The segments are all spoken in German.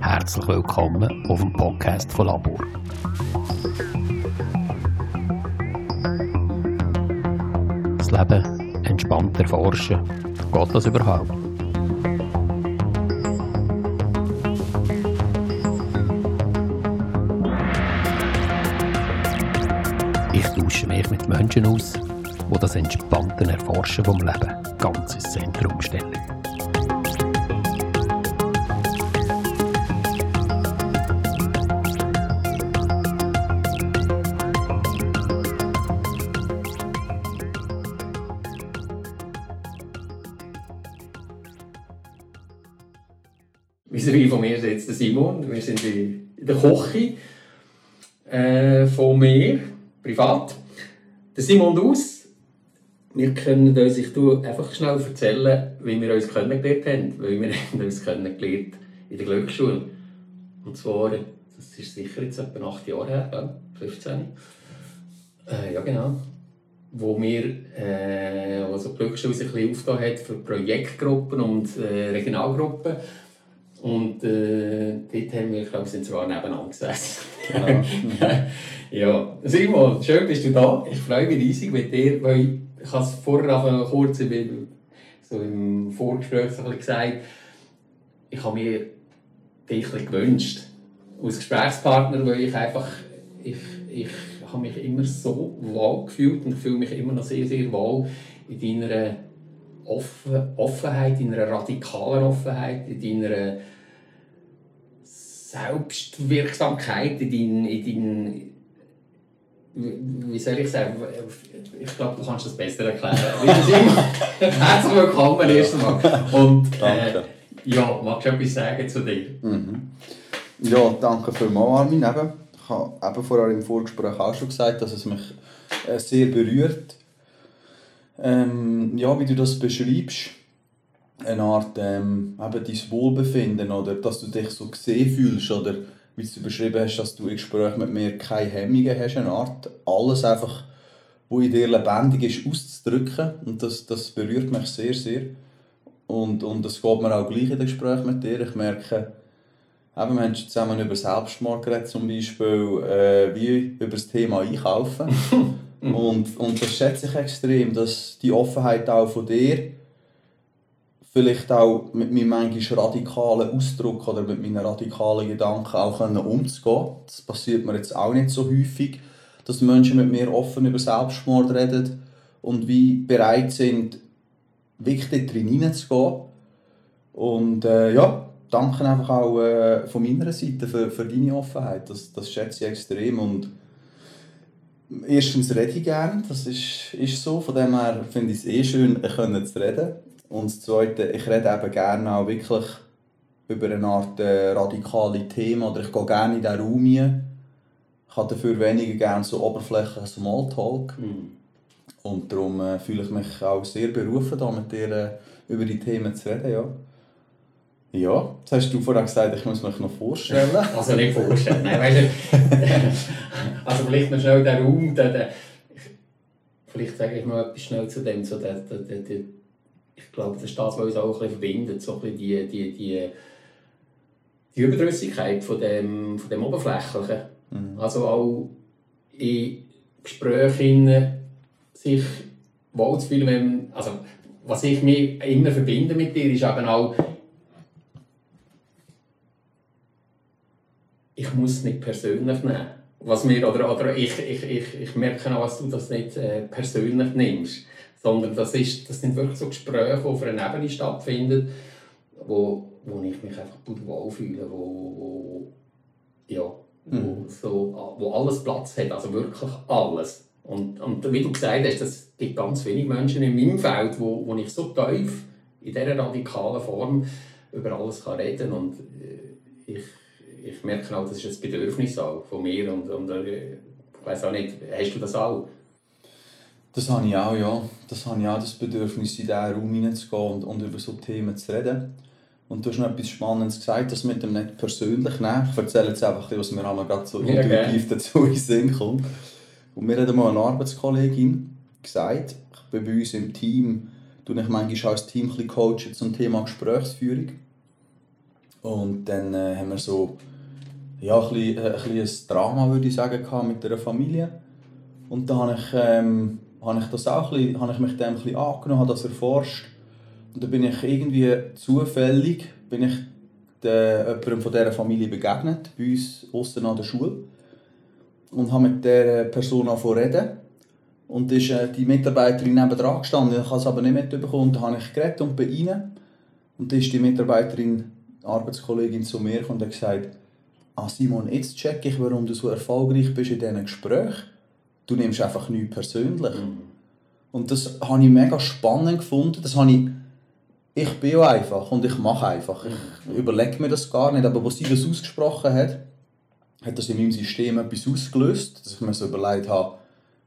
Herzlich willkommen auf dem Podcast von Labor. Das Leben entspannt erforschen. Geht das überhaupt? Ich tausche mich mit Menschen aus, die das entspannte Erforschen vom Leben ganz ins Zentrum stellen. Vis-à-vis von mir ist Simon. Wir sind in der Küche äh, von mir, privat. Der Simon Daus. Wir können uns, ich tue einfach schnell erzählen, wie wir uns kennengelernt haben. Weil wir haben uns kennengelernt in der Glücksschule. Und zwar, das ist sicher jetzt etwa acht Jahre her, gell? 15. Äh, ja, genau. Wo wir, äh, also die Glücksschule sich ein bisschen aufgetan hat für Projektgruppen und äh, Regionalgruppen. Und äh, dort haben wir, glaube ich, sind sogar nebeneinander gesessen. Genau. ja, Simon, schön bist du da. Ich freue mich riesig mit dir, weil ich habe es vorher auch kurz im, so im Vorgespräch so gesagt, ich habe mir dich gewünscht als Gesprächspartner, weil ich einfach, ich, ich habe mich immer so wohl gefühlt und ich fühle mich immer noch sehr, sehr wohl in deiner Offen Offenheit, in einer radikalen Offenheit, in deiner Selbstwirksamkeit, in deinen, in deinen wie soll ich sagen, ich glaube, du kannst das besser erklären. Herzlich willkommen erst einmal. Und äh, ja, magst du etwas sagen zu dir? Mhm. Ja, danke vielmals, Armin. Eben, ich habe eben vorher im Vorgespräch auch schon gesagt, dass es mich äh, sehr berührt. Ähm, ja, wie du das beschreibst, eine Art ähm, eben dein Wohlbefinden oder dass du dich so gesehen fühlst oder wie du beschrieben hast, dass du in Gesprächen mit mir keine Hemmungen hast, eine Art alles einfach, wo in dir lebendig ist, auszudrücken und das, das berührt mich sehr, sehr und, und das geht mir auch gleich in den Gesprächen mit dir. Ich merke, Eben, wir haben zusammen über Selbstmord geredet, zum Beispiel, äh, wie über das Thema Einkaufen. und, und das schätze ich extrem, dass die Offenheit auch von dir, vielleicht auch mit meinem manchmal radikalen Ausdruck oder mit meinen radikalen Gedanken auch können umzugehen. Das passiert mir jetzt auch nicht so häufig, dass Menschen mit mir offen über Selbstmord reden und wie bereit sind, wirklich drin hineinzugehen. Und äh, ja, danke einfach auch äh, von meiner Seite für, für deine Offenheit. Das, das schätze ich extrem. Und erstens rede ich gerne, das ist, ist so. Von dem her finde ich es eh schön, können zu reden. Und das Zweite, ich rede eben gerne auch wirklich über eine Art äh, radikale Themen oder ich gehe gerne in diesen Raum rein. Ich habe dafür weniger gerne so oberflächlichen Smalltalk. Und darum äh, fühle ich mich auch sehr berufen, da mit dir äh, über die Themen zu reden. Ja. Ja, jetzt hast du vorhin gesagt, ich muss mich noch vorstellen. Also nicht vorstellen. Nein, weißt du, also vielleicht noch schnell der Raum. Der, der, vielleicht sage ich mal etwas schnell zu dem. So der, der, der, ich glaube, das ist das, was uns auch ein bisschen verbindet. So ein bisschen die, die, die, die Überdrüssigkeit von dem, von dem Oberflächlichen. Also auch in Gesprächen sich wohlzufühlen. Also, was ich mir immer verbinde mit dir, ist eben auch, ich muss es nicht persönlich nehmen. Was mir, oder, oder ich, ich, ich, ich merke auch, dass du das nicht äh, persönlich nimmst. Sondern das, ist, das sind wirklich so Gespräche, die auf einer Ebene stattfinden, wo, wo ich mich einfach gut wohlfühle, wo, wo, ja, wo, so, wo alles Platz hat, also wirklich alles. Und, und wie du gesagt hast, es gibt ganz wenige Menschen in meinem Feld, wo, wo ich so tief in dieser radikalen Form über alles kann reden kann. Und äh, ich, ich merke auch, das ist ein Bedürfnis auch von mir. Und, und äh, ich weiß auch nicht, hast du das auch? Das habe ich auch, ja. Das habe ich auch, das Bedürfnis, in diesen Raum hineinzugehen und, und über so Themen zu reden. Und du hast noch etwas Spannendes gesagt, das mit dem nicht persönlich nehmen. Ich erzähle jetzt einfach, was mir einmal gerade so Ja, intuitiv dazu in den Sinn kommt. Und mir hat einmal eine Arbeitskollegin gesagt, ich bin bei uns im Team tue ich manchmal als Team ein coachen zum Thema Gesprächsführung. Und dann äh, haben wir so ja, ein, bisschen, äh, ein, bisschen ein Drama, würde ich sagen, mit einer Familie. Und da habe ich, ähm, habe ich, das auch bisschen, habe ich mich dem ein bisschen angenommen, habe das erforscht. Und dann bin ich irgendwie zufällig bin ich der, jemandem von dieser Familie begegnet, bei uns außen an der Schule. Und habe mit dieser Person angefangen reden. Und ist äh, die Mitarbeiterin nebenan gestanden. Ich habe es aber nicht mitbekommen. Da habe ich geredet und bin rein. Und dann ist die Mitarbeiterin, die Arbeitskollegin, zu mir und hat gesagt, ah Simon, jetzt check ich, warum du so erfolgreich bist in diesen Gesprächen. Du nimmst einfach nichts persönlich. Mhm. Und das habe ich mega spannend gefunden. Das habe ich, ich bin einfach und ich mache einfach. Ich mhm. überlege mir das gar nicht. Aber als sie das ausgesprochen hat, hat das in meinem System etwas ausgelöst, dass ich mir so überlegt habe,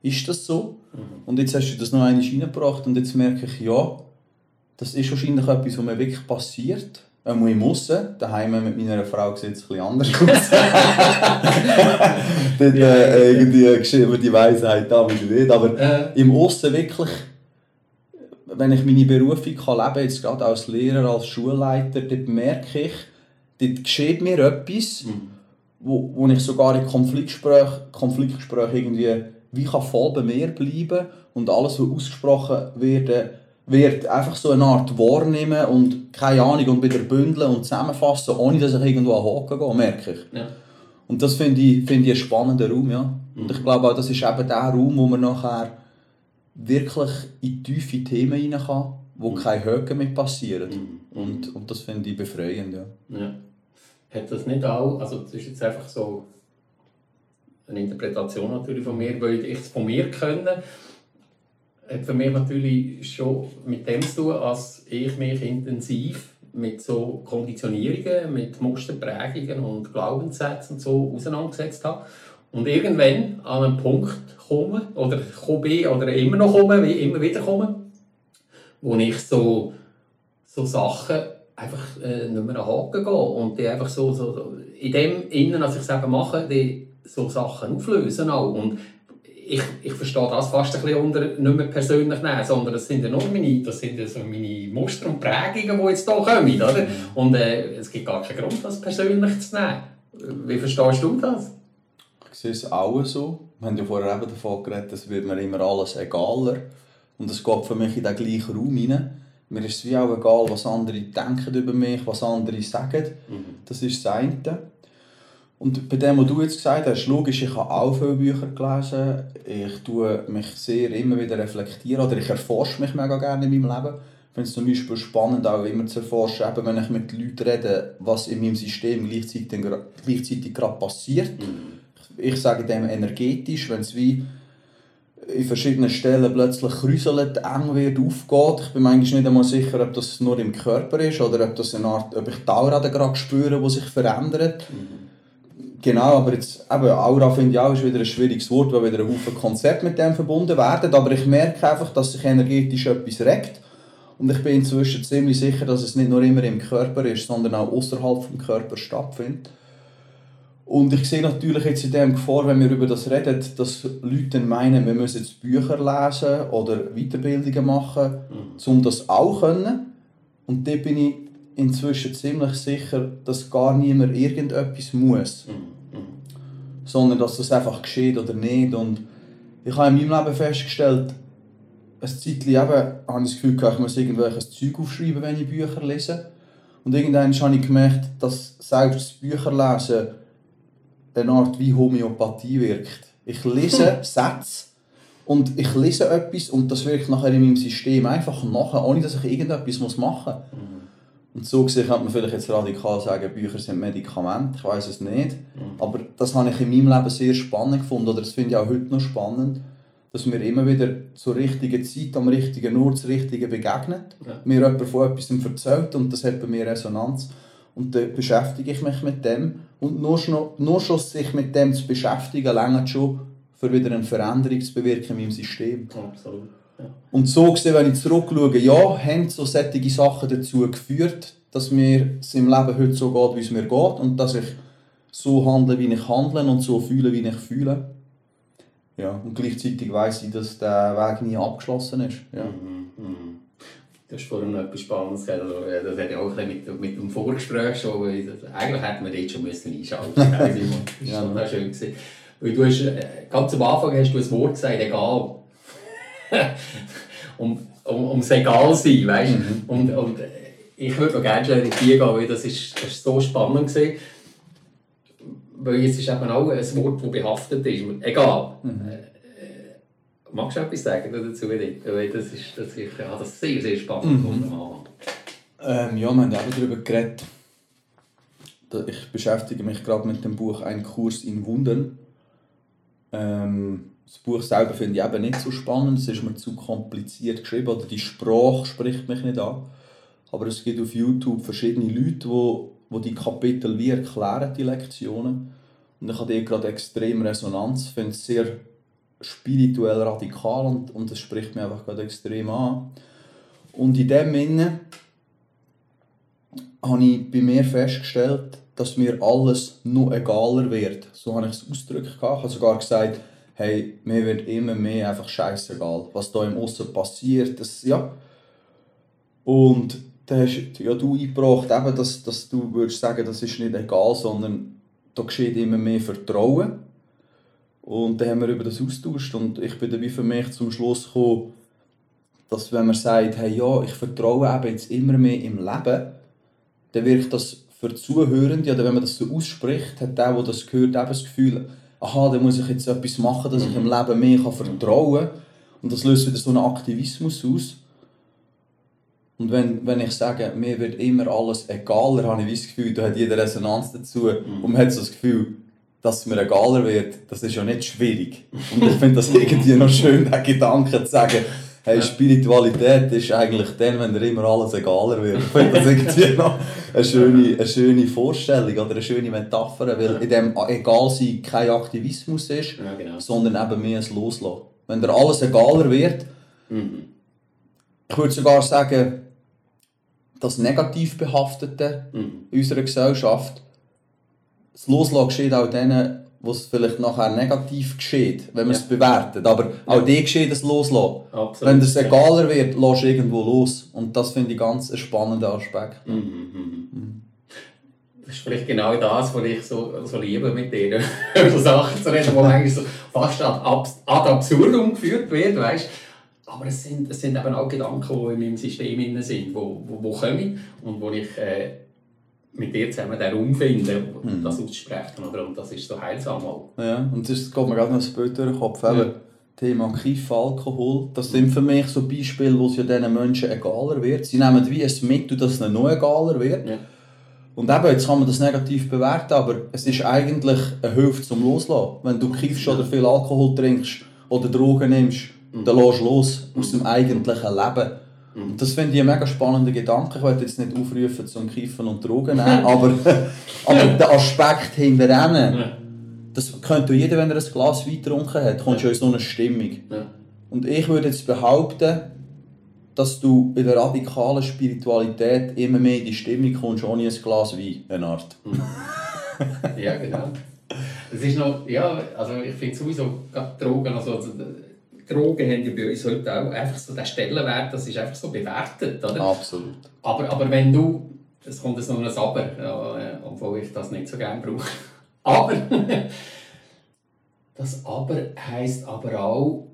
ist das so? Mhm. Und jetzt hast du das noch einmal reingebracht und jetzt merke ich, ja, das ist wahrscheinlich etwas, was mir wirklich passiert. Ähm, ich muss. Daheim mit meiner Frau sieht es bisschen anders aus. Dort äh, irgendwie geschrieben die Weisheit da wieder nicht. Aber äh. im Aussen wirklich, wenn ich meine Berufung kann leben jetzt gerade als Lehrer, als Schulleiter, dort merke ich, dort geschieht mir etwas, mhm. wo, wo ich sogar in Konfliktgesprächen Konfliktgespräch irgendwie wie kann voll bei mir bleiben und alles, was ausgesprochen wird, wird einfach so eine Art wahrnehmen und keine Ahnung und wieder bündeln und zusammenfassen, ohne dass ich irgendwo an Haken gehe, merke ich. Ja. Und das finde ich, find ich einen spannenden Raum, ja. Und mhm. ich glaube auch, das ist eben der Raum, wo man nachher wirklich in tiefe Themen rein kann, wo mhm. keine Höhen mehr passieren. Mhm. Und, und das finde ich befreiend, ja. ja. Hat das nicht auch, also das ist jetzt einfach so eine Interpretation natürlich von mir, weil ich es von mir können, hat für mich natürlich schon mit dem zu tun, dass ich mich intensiv mit so Konditionierungen, mit Musterprägungen und Glaubenssätzen und so auseinandergesetzt habe. Und irgendwann an einen Punkt komme, oder komme oder immer noch komme, wie immer wieder komme, wo ich so, so Sachen einfach äh, nicht mehr an Haken gehe und die einfach so, so in dem Innen, als ich es mache, die so Sachen auflösen auch. Und ich, ich verstehe das fast ein bisschen unter nicht mehr persönlich nehmen, sondern das sind ja nur meine, das sind ja so meine Muster und Prägungen, die jetzt hier kommen. Oder? Mhm. Und äh, es gibt gar keinen Grund, das persönlich zu nehmen. Wie verstehst du das? Ich sehe es auch so. Wir haben ja vorher eben davon geredet, es wird mir immer alles egaler. Und es geht für mich in den gleichen Raum hinein. Mir ist es wie auch egal, was andere denken über mich, was andere sagen. Mhm. Das ist das eine. Und bei dem, was du jetzt gesagt hast, logisch, ich habe auch viele Bücher gelesen. Ich tue mich sehr immer wieder reflektieren oder ich erforsche mich mega gerne in meinem Leben. Ich finde es zum Beispiel spannend, auch immer zu erforschen, eben wenn ich mit Leuten rede, was in meinem System gleichzeitig, gleichzeitig gerade passiert. Mhm. Ich sage dem energetisch, wenn es wie in verschiedenen Stellen plötzlich kräuselt, eng wird, aufgeht. Ich bin manchmal nicht einmal sicher, ob das nur im Körper ist oder ob, das eine Art, ob ich die Aura gerade spüre, die sich verändert. Mhm Genau, aber jetzt, eben, Aura finde ich auch ist wieder ein schwieriges Wort, weil wieder ein Haufen Konzepte mit dem verbunden werden. Aber ich merke einfach, dass sich energetisch etwas regt. Und ich bin inzwischen ziemlich sicher, dass es nicht nur immer im Körper ist, sondern auch außerhalb vom Körper stattfindet. Und ich sehe natürlich jetzt in dem Gefahr, wenn wir über das reden, dass Leute meinen, wir müssen jetzt Bücher lesen oder Weiterbildungen machen, mhm. um das auch zu können. Und da bin ich inzwischen ziemlich sicher, dass gar niemand irgendetwas muss. Mhm. Mhm. Sondern dass das einfach geschieht oder nicht. Und ich habe in meinem Leben festgestellt, ein Zeitchen eben, habe ich das Gefühl, ich muss irgendwelches Zeug aufschreiben, wenn ich Bücher lese. Und irgendwann habe ich gemerkt, dass selbst das Bücherlesen eine Art wie Homöopathie wirkt. Ich lese Sätze und ich lese etwas und das wirkt nachher in meinem System einfach nachher, ohne dass ich irgendetwas machen muss. Mhm. Und so gesehen könnte man vielleicht jetzt radikal sagen, Bücher sind Medikamente, ich weiß es nicht. Mhm. Aber das habe ich in meinem Leben sehr spannend gefunden, oder das finde ich auch heute noch spannend, dass mir immer wieder zur richtigen Zeit, am richtigen Ort, das Richtige begegnet. Ja. Mir jemand von etwas erzählt und das hat bei mir Resonanz. Und dann beschäftige ich mich mit dem. Und nur schon, nur schon sich mit dem zu beschäftigen, längert schon, für wieder eine Veränderung zu bewirken in meinem System. Absolut. Und so gesehen, wenn ich zurückschaue, ja, haben so solche Sachen dazu geführt, dass mir es im Leben heute so geht, wie es mir geht und dass ich so handle, wie ich handle und so fühle, wie ich fühle. Ja, und gleichzeitig weiß ich, dass der Weg nie abgeschlossen ist. Ja. Mhm, mhm. Du hast vorhin noch etwas Spannendes gesagt. Also, das hat ja auch mit, mit dem Vorgespräch schon. Eigentlich hätten wir dort schon müssen einschalten müssen. Das Ja. war schon schön. Gewesen. Weil du hast, äh, ganz am Anfang hast du ein Wort gesagt, egal. Um, um, ums Egal sein, weißt du? Und, und ich würde noch gerne schnell in die gehen, weil das ist, das ist so spannend gewesen. Weil es ist eben auch ein Wort, das behaftet ist. Egal. Äh, äh, magst du etwas sagen dazu? Weil das ist, das ist, ich habe das sehr, sehr spannend Anfang. Ähm, ja, wir haben eben darüber geredet. Ich beschäftige mich gerade mit dem Buch Ein Kurs in Wundern. Ähm, das Buch selber finde ich eben nicht so spannend, es ist mir zu kompliziert geschrieben oder die Sprache spricht mich nicht an. Aber es gibt auf YouTube verschiedene Leute, wo, wo die Kapitel wie erklären, die Lektionen. Und ich habe gerade extrem Resonanz, finde es sehr spirituell radikal und, und das spricht mich einfach gerade extrem an. Und in dem Sinne habe ich bei mir festgestellt, dass mir alles noch egaler wird. So habe ich es ausgedrückt. Ich habe sogar gesagt, hey, mir wird immer mehr einfach scheißegal, was da im Aussen passiert. Das, ja. Und da hast ja, du eingebracht, eben, dass, dass du würdest sagen, das ist nicht egal, sondern da geschieht immer mehr Vertrauen. Und dann haben wir über das austauscht und ich bin wie für mich zum Schluss gekommen, dass wenn man sagt, hey, ja, ich vertraue eben jetzt immer mehr im Leben, dann wirkt das für Zuhörende, oder wenn man das so ausspricht, hat der, der das hört, eben das Gefühl, aha, dann muss ich jetzt etwas machen, dass ich im Leben mehr kann vertrauen kann. Und das löst wieder so einen Aktivismus aus. Und wenn, wenn ich sage, mir wird immer alles egaler, habe ich das Gefühl, da hat jeder Resonanz dazu. Und man hat so das Gefühl, dass es mir egaler wird, das ist ja nicht schwierig. Und ich finde das irgendwie noch schön, den Gedanken zu sagen, hey, Spiritualität ist eigentlich dann, wenn dir immer alles egaler wird. Das irgendwie noch eine schöne, eine schöne Vorstellung oder eine schöne Metapher, weil in dem Egalsein kein Aktivismus ist, Ja, genau. sondern eben mehr ein Loslassen. Wenn dir alles egaler wird, Mhm. ich würde sogar sagen, das negativ Behaftete Mhm. in unserer Gesellschaft, das Loslassen geschieht auch denen, wo es vielleicht nachher negativ geschieht, wenn man Ja. es bewertet. Aber auch die geschieht das Loslassen. Absolut. Wenn es egaler wird, lässt irgendwo los. Und das finde ich ganz ein spannender Aspekt. Mhm, mhm. Das ist vielleicht genau das, was ich so, so liebe mit denen, so Sachen zu reden, die eigentlich so fast ad, ad absurdum geführt werden, weißt Aber es sind, es sind eben auch Gedanken, die in meinem System drin sind, wo, wo, wo kommen und wo ich äh, mit dir zusammen den Raum finde, das auszusprechen. Oder? Und das ist so heilsam auch. Ja, und es geht mir gerade noch ein Bild durch den Kopf. Ja. Thema Kiffen, Alkohol, das sind für mich so Beispiele, wo es ja diesen Menschen egaler wird. Sie nehmen wie ein Mittel, dass es noch egaler wird. Ja. Und eben, jetzt kann man das negativ bewerten, aber es ist eigentlich eine Hilfe zum Loslassen. Wenn du kiffst oder viel Alkohol trinkst oder Drogen nimmst, dann lässt du los aus dem eigentlichen Leben. Und das finde ich einen mega spannenden Gedanken. Ich wollte jetzt nicht aufrufen zum Kiffen und Drogen nehmen, aber, aber der Aspekt hinter denen, Ja. das könnte jeder, wenn er ein Glas Wein getrunken hat, kommst du in so eine Stimmung. Ja. Und ich würde jetzt behaupten, dass du in der radikalen Spiritualität immer mehr in die Stimmung kommst, ohne ein Glas Wein, eine Art. Ja, genau. Es ist noch, ja, also ich finde sowieso, gerade Drogen, also Drogen haben ja bei uns heute auch einfach so den Stellenwert, das ist einfach so bewertet, oder? Absolut. Aber, aber wenn du, es kommt jetzt noch ein Aber, ja, äh, obwohl ich das nicht so gerne brauche. Aber, das Aber heisst aber auch,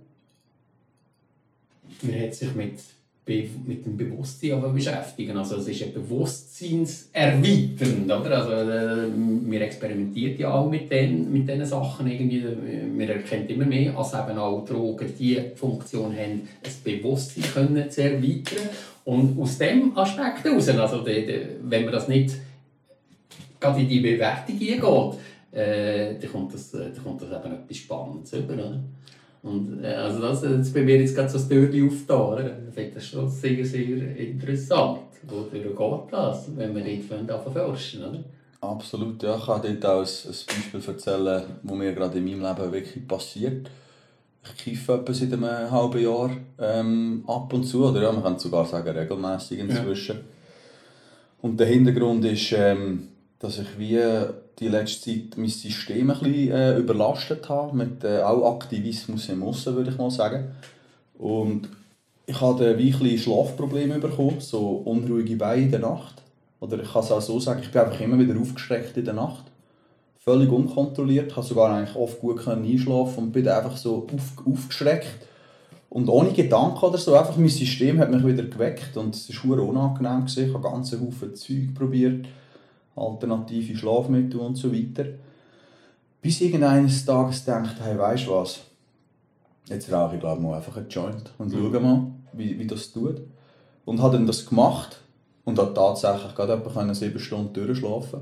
man hat sich mit, mit dem Bewusstsein beschäftigen. Also es ist ein bewusstseinserweiternd, oder? Also äh, wir experimentieren ja auch mit den, mit diesen Sachen irgendwie. Man erkennt immer mehr, dass eben auch Drogen die Funktion haben, ein Bewusstsein können zu erweitern. Und aus dem Aspekt heraus, also die, die, wenn man das nicht gerade in die Bewertung eingeht, äh, dann, kommt das, äh, kommt das eben etwas Spannendes über. Oder? Und, äh, also das, das bei mir jetzt gerade so das Türchen aufgetan. Oder? Ich finde das schon sehr, sehr interessant. Wodurch geht das, wenn wir dort anfangen zu forschen? Oder? Absolut, ja. Ich kann dort auch ein, ein Beispiel erzählen, was mir gerade in meinem Leben wirklich passiert. Ich kiffe etwa seit einem halben Jahr ähm, ab und zu, oder ja, man kann sogar sagen regelmäßig inzwischen. Und der Hintergrund ist, ähm, dass ich wie die letzte Zeit mein System ein bisschen äh, überlastet habe, mit äh, auch Aktivismus im Aussen, würde ich mal sagen. Und ich hatte weich Schlafprobleme bekommen, so unruhige Beine in der Nacht. Oder ich kann es auch so sagen, ich bin einfach immer wieder aufgeschreckt in der Nacht. Völlig unkontrolliert, konnte sogar eigentlich oft gut einschlafen und bin einfach so auf, aufgeschreckt. Und ohne Gedanken oder so, einfach mein System hat mich wieder geweckt und es war unangenehm. Gewesen. Ich habe ganz Haufen Zeug probiert, alternative Schlafmittel und so weiter. Bis irgendeines Tages denkt, hey, weißt du was, jetzt rauche ich glaube mal einfach einen Joint und mhm. schaue mal, wie, wie das tut. Und habe dann das gemacht und habe tatsächlich gerade etwa sieben Stunden durchschlafen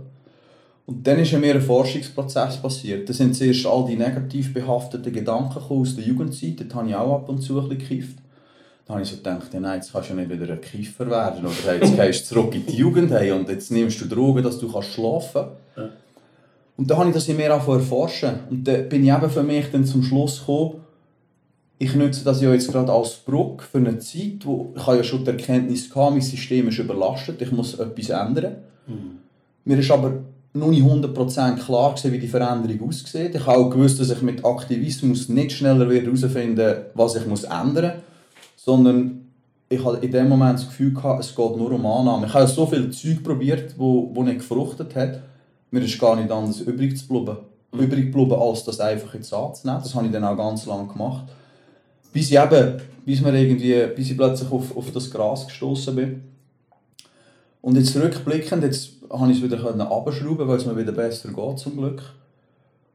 Und dann ist mir ein Forschungsprozess passiert. Da sind zuerst all die negativ behafteten Gedanken aus der Jugendzeit. Dort habe ich auch ab und zu ein bisschen gekifft. Da habe ich so gedacht, ja, nein, jetzt kannst du ja nicht wieder ein Kiffer werden. Oder hey, jetzt gehst du zurück in die Jugend hey, und jetzt nimmst du Drogen, dass du kannst schlafen kannst. Und dann habe ich das in mir erforschen. Und dann bin ich eben für mich dann zum Schluss gekommen, ich nutze das ja jetzt gerade als Brücke für eine Zeit, wo ich habe ja schon die Erkenntnis hatte, mein System ist überlastet, ich muss etwas ändern. Mhm. Mir ist aber noch nicht 100% klar gewesen, wie die Veränderung aussieht. Ich habe auch gewusst, dass ich mit Aktivismus nicht schneller herausfinden werde, was ich muss ändern muss, sondern ich hatte in dem Moment das Gefühl, gehabt, es geht nur um Annahme. Ich habe so viel Zeug probiert, wo, wo nicht gefruchtet hat. Mir ist gar nicht anders übrig zu bleiben, mhm. übrig geblieben, als das einfach jetzt anzunehmen. Das habe ich dann auch ganz lange gemacht bis ich eben, bis, wir irgendwie, bis ich plötzlich auf, auf das Gras gestoßen bin. Und jetzt rückblickend, jetzt habe ich es wieder abschrauben, weil es mir wieder besser geht zum Glück.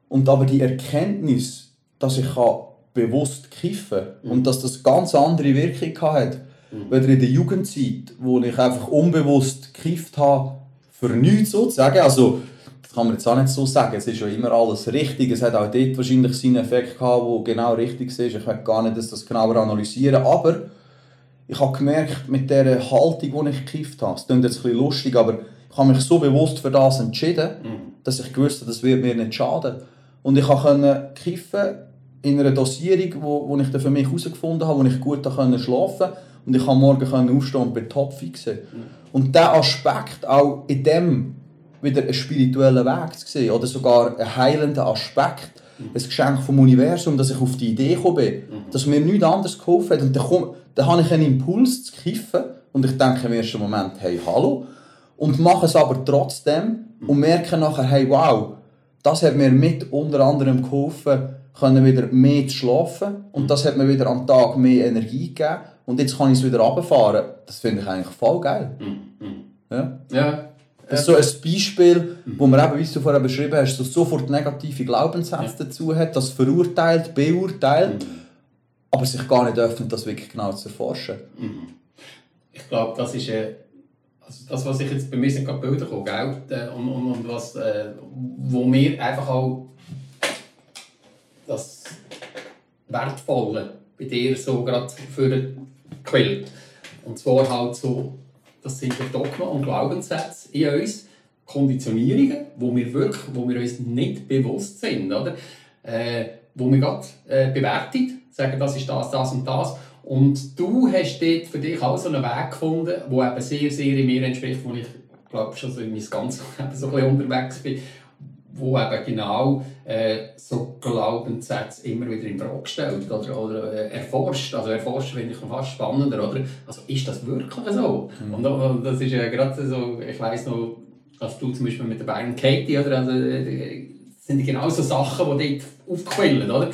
Und aber die Erkenntnis, dass ich kann bewusst kiffen mhm. und dass das ganz andere Wirkung hat, mhm. weder in der Jugendzeit, wo ich einfach unbewusst gekifft habe, für nichts sozusagen. Also das kann man jetzt auch nicht so sagen. Es ist ja immer alles richtig. Es hat auch dort wahrscheinlich seinen Effekt gehabt, der genau richtig ist. Ich will gar nicht das genauer analysieren. Aber ich habe gemerkt, mit der Haltung, die ich gekifft habe, es klingt jetzt ein bisschen lustig, aber ich habe mich so bewusst für das entschieden, mhm. dass ich gewusst habe, das wird mir nicht schaden. Und ich konnte kiffen in einer Dosierung, wo, wo ich dann für mich herausgefunden habe, wo ich gut schlafen konnte. Und ich konnte morgen aufstehen und bin topfix. Mhm. Und dieser Aspekt auch in dem wieder einen spirituellen Weg zu sehen oder sogar einen heilenden Aspekt, mhm. ein Geschenk vom Universum, dass ich auf die Idee gekommen bin, mhm. dass mir nichts anderes geholfen hat. Und dann, komm, dann habe ich einen Impuls zu kiffen und ich denke im ersten Moment, hey, hallo. Und mache es aber trotzdem und mhm. merke nachher, hey, wow, das hat mir mit unter anderem geholfen, können wieder mehr zu schlafen und das hat mir wieder am Tag mehr Energie gegeben und jetzt kann ich es wieder runterfahren. Das finde ich eigentlich voll geil. Ja? ja, das ist so ein Beispiel, wo man eben, wie du vorher beschrieben hast, so sofort negative Glaubenssätze ja. dazu hat, das verurteilt, beurteilt, mhm. aber sich gar nicht öffnet, das wirklich genau zu erforschen. Mhm. Ich glaube, das ist äh, also das, was ich jetzt bei mir sind gerade Bilder gekommen, gell? Und, und, und was, äh, wo mir einfach auch das Wertvolle bei dir so gerade für quillt. Und zwar halt so das sind die Dogma und Glaubenssätze in uns, Konditionierungen, wo wir wirklich, wo wir uns nicht bewusst sind, oder? Äh, wo wir gerade äh, bewerten, sagen, das ist das, das und das. Und du hast dort für dich auch so einen Weg gefunden, der eben sehr, sehr in mir entspricht, wo ich glaube schon so in mein ganzes Leben so ein bisschen unterwegs bin, wo eben genau äh, so Glaubenssätze immer wieder in Frage stellt oder, oder äh, erforscht. Also erforscht finde ich fast spannender, oder? Also ist das wirklich so? Mhm. Und, und, das ist ja gerade so, ich weiss noch, als du zum Beispiel mit der Bayern Katie, oder? Also, äh, sind genau so Sachen, die dort aufquellen, oder?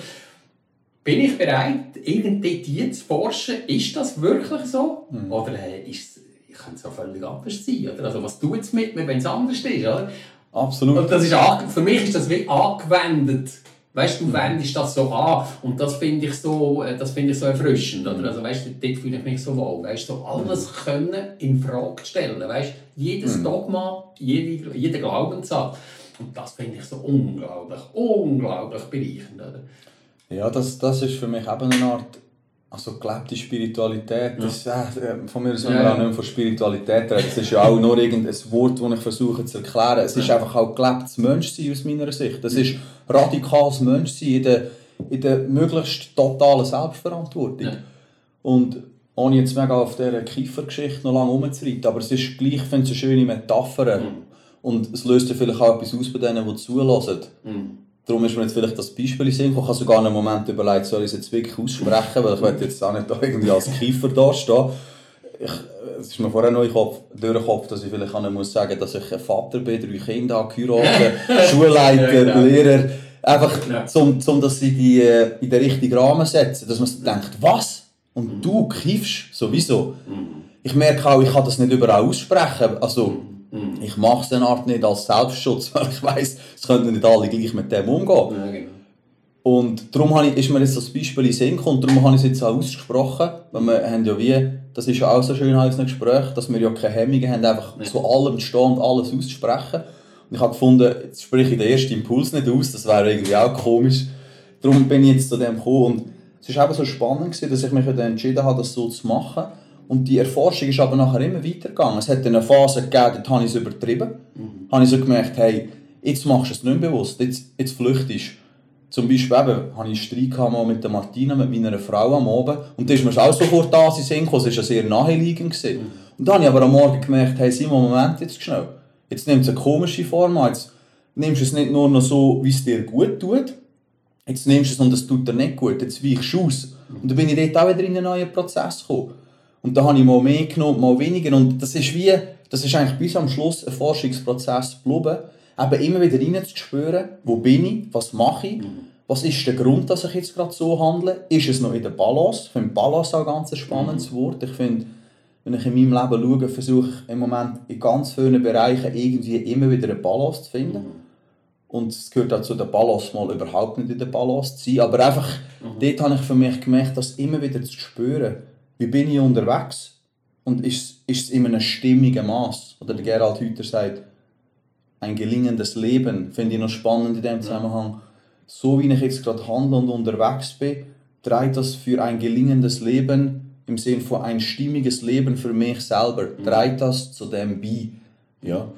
Bin ich bereit, irgendwie zu forschen, ist das wirklich so? Mhm. Oder äh, ist könnte es auch völlig anders sein, oder? Also was tut es mit mir, wenn es anders ist, oder? Absolut. Und das ist, für mich ist das wie angewendet. Weißt du, du wendest das so an und das finde ich so, äh, das finde ich so erfrischend, oder? Also weißt du, dort fühle ich mich so wohl, weißt du, so alles können in Frage stellen, weißt jedes mhm. Dogma, jede, jeder Glaubenssatz. Und das finde ich so unglaublich, unglaublich bereichernd, oder? Ja, das, das ist für mich eben eine Art also gelebte Spiritualität, das, äh, von mir soll man ja, auch nicht von Spiritualität reden. Das ist ja auch nur irgendein Wort, das ich versuche zu erklären. Es ist einfach auch gelebtes Menschsein aus meiner Sicht. Das ist radikales Menschsein in der, in der möglichst totalen Selbstverantwortung. Und ohne jetzt mega auf dieser Kiefergeschichte noch lange rumzureiten, aber es ist gleich, ich finde es eine schöne Metapher. Mhm. Und es löst ja vielleicht auch etwas aus bei denen, die zulassen. Mhm Darum ist mir jetzt vielleicht das Beispiel in Ich habe sogar einen Moment überlegt, soll ich es jetzt wirklich aussprechen, weil ich will jetzt auch nicht da irgendwie als Kiefer dastehen. Ich, es ist mir vorher noch in Kopf, durch den Kopf, dass ich vielleicht auch muss sagen dass ich ein Vater bin, drei Kinder habe, Schulleiter, ja, genau. Lehrer. Einfach, ja. um, um dass sie die äh, in den richtigen Rahmen setzen. Dass man denkt, was? Und du kiffst sowieso. Mhm. Ich merke auch, ich kann das nicht überall aussprechen. Also, mhm. ich mache es eine Art nicht als Selbstschutz, weil ich weiß, es könnten nicht alle gleich mit dem umgehen. Ja, genau. Und darum habe ich, ist mir jetzt das Beispiel in Sinn gekommen, darum habe ich es jetzt auch ausgesprochen, weil wir haben ja wie, das ist ja auch so schön in unserem Gespräch, dass wir ja keine Hemmungen haben, einfach zu allem zu stehen und alles auszusprechen. Und ich habe gefunden, jetzt spreche ich den ersten Impuls nicht aus, das wäre irgendwie auch komisch. Darum bin ich jetzt zu dem gekommen und es war eben so spannend, gewesen, dass ich mich dann entschieden habe, das so zu machen. Und die Erforschung ist aber nachher immer weitergegangen. Es hat eine Phase gegeben, dort habe ich es übertrieben. Mhm. habe ich so gemerkt, hey, jetzt machst du es nicht bewusst, jetzt, jetzt flüchtest zum Beispiel eben, hatte ich einen Streit mit der Martina, mit meiner Frau am Abend. Und da ist mir auch sofort da in Sinn gekommen. Es war sehr naheliegend. Gewesen. Und dann habe ich aber am Morgen gemerkt, hey Simon, Moment, jetzt schnell. Jetzt nimmt es eine komische Form an. Jetzt nimmst du es nicht nur noch so, wie es dir gut tut. Jetzt nimmst du es und es tut dir nicht gut. Jetzt weichst du aus. Und dann bin ich dort auch wieder in einen neuen Prozess gekommen. Und da habe ich mal mehr genommen, mal weniger. Und das ist wie, das ist eigentlich bis am Schluss ein Forschungsprozess geblieben eben immer wieder reinzuspüren, wo bin ich, was mache ich, mhm. was ist der Grund, dass ich jetzt gerade so handle, ist es noch in der Balance, ich finde Balance auch ein ganz spannendes mhm. Wort, ich finde, wenn ich in meinem Leben schaue, versuche ich im Moment in ganz vielen Bereichen irgendwie immer wieder eine Balance zu finden. Mhm. Und es gehört auch zu der Balance mal überhaupt nicht in der Balance zu sein, aber einfach, mhm. dort habe ich für mich gemerkt, das immer wieder zu spüren, wie bin ich unterwegs und ist, ist es in einem stimmigen Maß. Oder der Gerald Hüther sagt, ein gelingendes Leben, finde ich noch spannend in dem Zusammenhang. So wie ich jetzt gerade handle und unterwegs bin, trägt das für ein gelingendes Leben im Sinne von ein stimmiges Leben für mich selber, mhm. trägt das zu dem bei. Ja.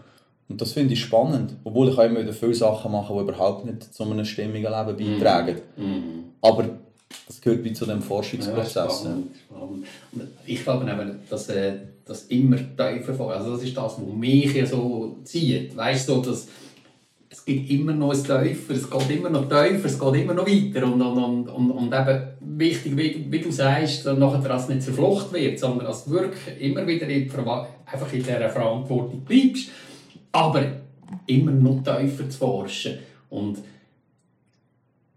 Und das finde ich spannend, obwohl ich auch immer wieder viele Sachen mache, die überhaupt nicht zu einem stimmigen Leben mhm. beitragen. Mhm. Aber das gehört wie zu dem Forschungsprozess. Ja, spannend, spannend. Ich glaube eben, dass, äh, dass immer tiefer vor, also das ist das, was mich ja so zieht. Weißt du, dass es gibt immer noch ein Tiefer, es geht immer noch tiefer, es geht immer noch weiter und, und, und, und eben wichtig, wie, wie du sagst, dass nachher das nicht zur Flucht wird, sondern dass du wirklich immer wieder in, einfach in dieser Verantwortung bleibst, aber immer noch tiefer zu forschen und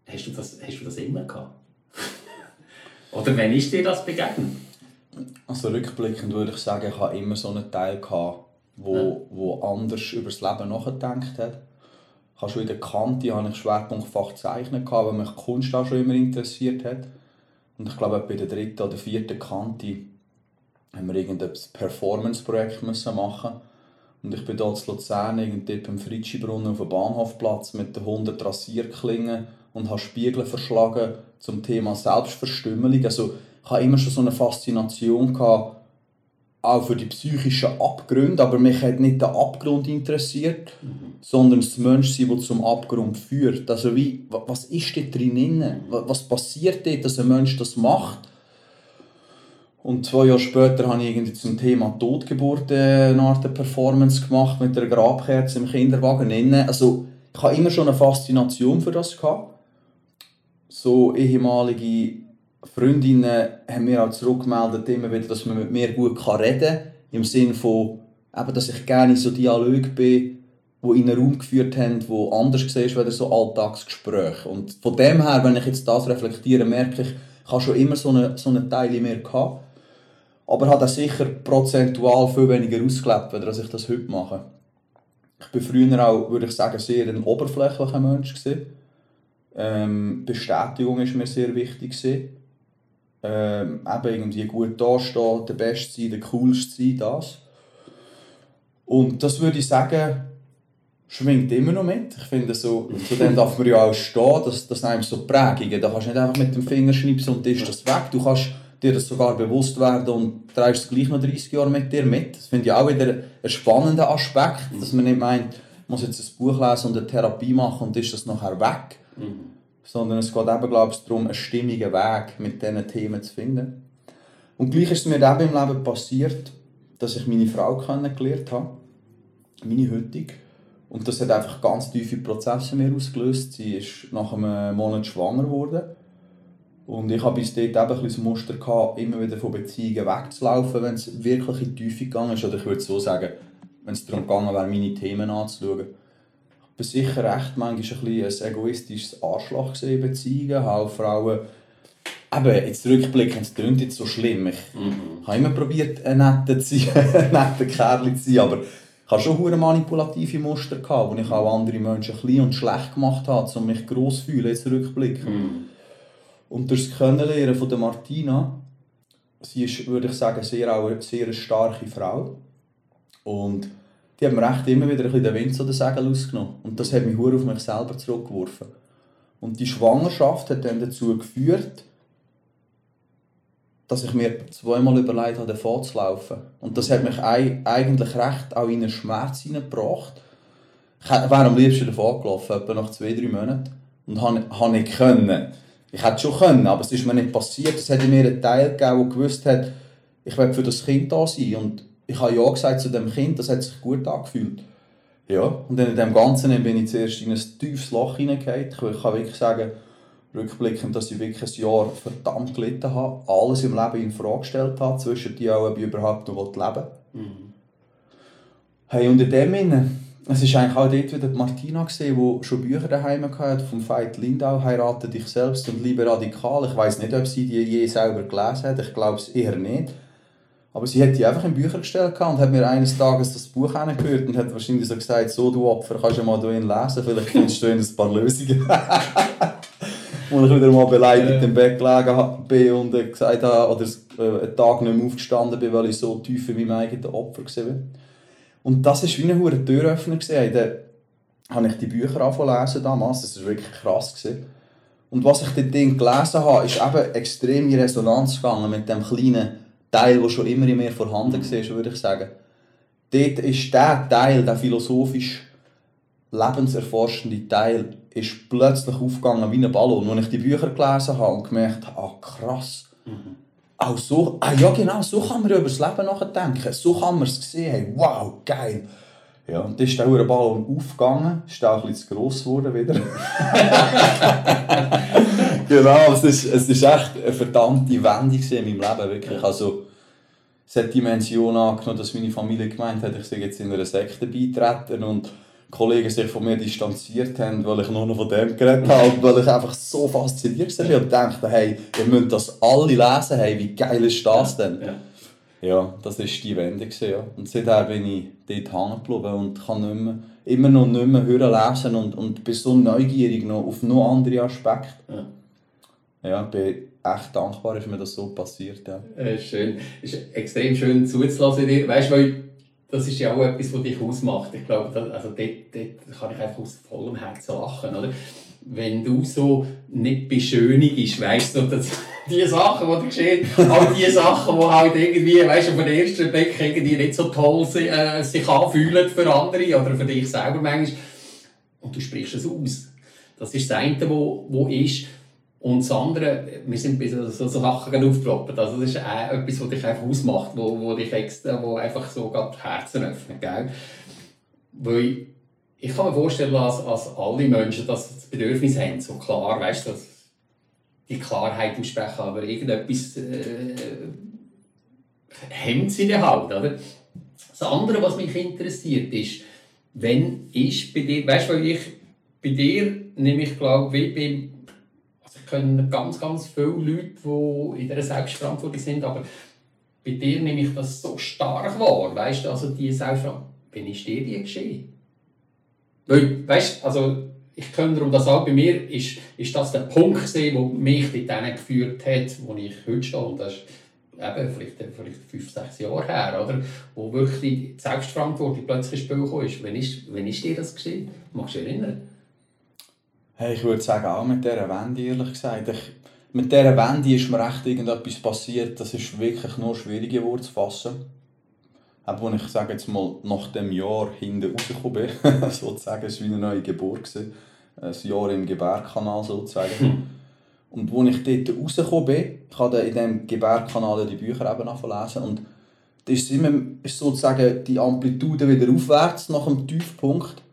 hast du das, hast du das immer gehabt? Oder wenn ist dir das begegnet? Also rückblickend würde ich sagen, ich hatte immer so einen Teil, gehabt, wo, ja. wo anders über das Leben nachgedacht hat. Ich habe schon in der Kante hatte ich Schwerpunktfach Zeichnen, gehabt, weil mich Kunst auch schon immer interessiert hat. Und ich glaube, bei der dritten oder vierten Kante haben wir irgendein Performance-Projekt machen und ich bin hier in Luzern, irgendwie beim Fritschi-Brunnen auf dem Bahnhofplatz mit den 100 Rasierklingen und habe Spiegel verschlagen zum Thema Selbstverstümmelung. Also ich hatte immer schon so eine Faszination gehabt, auch für die psychischen Abgründe, aber mich hat nicht der Abgrund interessiert, mhm. sondern das Menschsein, das zum Abgrund führt. Also wie, was ist da drin? Was passiert dort, dass ein Mensch das macht? Und zwei Jahre später habe ich irgendwie zum Thema Totgeburt äh, eine Art Performance gemacht mit einer Grabkerze im Kinderwagen. Also ich habe immer schon eine Faszination für das gehabt so ehemalige Freundinnen haben mir auch zurückgemeldet, immer wieder, dass man mit mir gut reden kann. Im Sinne von, eben, dass ich gerne in so Dialog bin, die in einen Raum geführt haben, wo anders siehst, als so Alltagsgespräche. Und von dem her, wenn ich jetzt das reflektiere, merke ich, ich habe schon immer so einen so eine Teil in mir gehabt. Aber habe das sicher prozentual viel weniger ausgelebt, als ich das heute mache. Ich war früher auch, würde ich sagen, sehr ein oberflächlicher Mensch. Gewesen ähm, Bestätigung ist mir sehr wichtig. Ähm, eben irgendwie gut dastehen, der Beste sein, der Coolste sein, das. Und das würde ich sagen, schwingt immer noch mit. Ich finde, so, zu dem darf man ja auch stehen, dass das einem so Prägungen, da kannst du nicht einfach mit dem Finger schnipsen und ist das weg. Du kannst dir das sogar bewusst werden und trägst es gleich noch 30 Jahre mit dir mit. Das finde ich auch wieder einen spannenden Aspekt, dass man nicht meint, ich muss jetzt ein Buch lesen und eine Therapie machen und ist das nachher weg. Sondern es geht eben, glaube ich, darum, einen stimmigen Weg mit diesen Themen zu finden. Und gleich ist es mir eben im Leben passiert, dass ich meine Frau kennengelernt habe, meine heutige. Und das hat einfach ganz tiefe Prozesse mir ausgelöst. Sie ist nach einem Monat schwanger geworden. Und ich habe bis dort eben ein das Muster gehabt, immer wieder von Beziehungen wegzulaufen, wenn es wirklich in die Tiefe gegangen ist. Oder ich würde so sagen, wenn es darum gegangen wäre, meine Themen anzuschauen. Ich bin sicher recht manchmal ein, ein egoistisches Arschloch in Beziehungen. Habe Frauen, eben, jetzt rückblickend, es klingt jetzt so schlimm. Ich mhm. habe immer probiert, ein netter, zu sein, ein netter Kerl zu sein, aber ich hatte schon hure manipulative Muster, gehabt, wo ich auch andere Menschen klein und schlecht gemacht habe, um mich gross zu fühlen, jetzt rückblickend. Mhm. Und durch das Kennenlernen von der Martina, sie ist, würde ich sagen, sehr, auch eine sehr starke Frau. Und die hat mir echt immer wieder ein bisschen den Wind zu den Segeln ausgenommen. Und das hat mich hure auf mich selber zurückgeworfen. Und die Schwangerschaft hat dann dazu geführt, dass ich mir zweimal überlegt habe, davon zu laufen. Und das hat mich eigentlich recht auch in einen Schmerz hineingebracht. Ich wäre am liebsten davon gelaufen, etwa nach zwei, drei Monaten. Und habe nicht können. Ich hätte schon können, aber es ist mir nicht passiert. Es hat mir einen Teil gegeben, der gewusst hat, ich will für das Kind da sein. Und ich habe ja gesagt zu dem Kind, das hat sich gut angefühlt. Ja, und dann in dem Ganzen bin ich zuerst in ein tiefes Loch hineingegangen. Ich kann wirklich sagen, rückblickend, dass ich wirklich ein Jahr verdammt gelitten habe, alles im Leben in Frage gestellt habe, zwischen die auch, ob ich überhaupt noch leben will. Mhm. Hey, und in dem Sinne, es ist eigentlich auch dort wieder die Martina gesehen, die schon Bücher daheim hatte, vom Veit Lindau, «Heirate dich selbst» und «Liebe radikal». Ich weiß nicht, ob sie die je selber gelesen hat, ich glaube es eher nicht. Aber sie hat die einfach in Bücher gestellt und hat mir eines Tages das Buch angehört und hat wahrscheinlich so gesagt, so du Opfer, kannst du mal lesen, vielleicht findest du ein paar Lösungen. wo ich wieder mal beleidigt im Bett gelegen bin und gesagt habe, oder äh, einen Tag nicht mehr aufgestanden bin, weil ich so tief in meinem eigenen Opfer war. Und das war wie hohe Türöffner. Dann habe ich die Bücher angefangen lesen damals, das war wirklich krass. Gewesen. Und was ich dort gelesen habe, ist eben extrem in Resonanz gegangen mit dem kleinen Teil, der schon immer in mir vorhanden war, würde ich sagen. Dort ist der Teil, der philosophisch lebenserforschende Teil, ist plötzlich aufgegangen wie ein Ballon. Als ich die Bücher gelesen habe und gemerkt habe, ah krass, mhm. auch so, ah ja genau, so kann man über das Leben nachdenken, so kann man es sehen, hey, wow, geil. Ja, und dann ist der Ballon aufgegangen, ist auch ein bisschen zu gross geworden wieder. genau, es ist, es ist echt eine verdammte Wendung in meinem Leben, wirklich. Also, es hat die Dimension angenommen, dass meine Familie gemeint hat, ich sei jetzt in einer Sekte beitreten und Kollegen sich von mir distanziert haben, weil ich nur noch von dem geredet habe, weil ich einfach so fasziniert war und dachte, hey, ihr müsst das alle lesen, hey, wie geil ist das denn? Ja, ja das war die Wende. Ja. Und seitdem bin ich dort hängen geblieben und kann nicht mehr, immer noch nicht mehr hören lesen und, und bin so neugierig noch auf noch andere Aspekte. Ja. Ja, bin echt dankbar, dass mir das so passiert. Ja. Äh, schön. Es ist extrem schön zuzulassen. Weißt du, das ist ja auch etwas, was dich ausmacht. Ich glaube, das, also dort, dort kann ich einfach aus vollem Herzen lachen. Oder? Wenn du so nicht beschönigst, weißt du, dass die Sachen, die geschehen, auch die Sachen, die halt irgendwie, weißt du, auf den ersten Blick irgendwie nicht so toll äh, sich anfühlen für andere oder für dich selber manchmal. Und du sprichst es aus. Das ist das eine, was ist. Und das andere, wir sind bei so, so Sachen aufgeploppen. Also das ist auch etwas, was dich einfach ausmacht, wo, wo dich extra, wo einfach so gerade Herzen öffnet. Gell? Weil ich kann mir vorstellen, dass, dass alle Menschen das Bedürfnis haben, so klar, weißt du, die Klarheit aussprechen, aber irgendetwas äh, hemmt sie halt. Oder? Das andere, was mich interessiert, ist, wenn ich bei dir, weißt du, ich bei dir nehme ich glaube, wie beim können ganz, ganz viele Leute, die in dieser Selbstverantwortung sind, aber bei dir nehme ich das so stark wahr, weißt du, also die Selbstverantwortung, wenn ist dir die geschehen? Weil, weißt also ich könnte darum das auch, bei mir ist, ist das der Punkt der mich dorthin geführt hat, wo ich heute stehe, und das ist eben vielleicht, vielleicht fünf, sechs Jahre her, oder? wo wirklich die Selbstverantwortung plötzlich ins Spiel kam. Wann ist, wann ist dir das geschehen? Magst du dich erinnern? Hey, ich würde sagen, auch mit dieser Wende, ehrlich gesagt. Ich, mit dieser Wende ist mir echt irgendetwas passiert, das ist wirklich nur schwierige Worte zu fassen. Auch als ich sage jetzt mal, nach dem Jahr hinten rausgekommen bin, sozusagen, es war wie eine neue Geburt. Ein Jahr im Gebärkanal sozusagen. Hm. Und als ich dort rausgekommen bin, ich habe in diesem Gebärkanal die Bücher eben lesen und da ist immer ist sozusagen die Amplitude wieder aufwärts nach dem Tiefpunkt.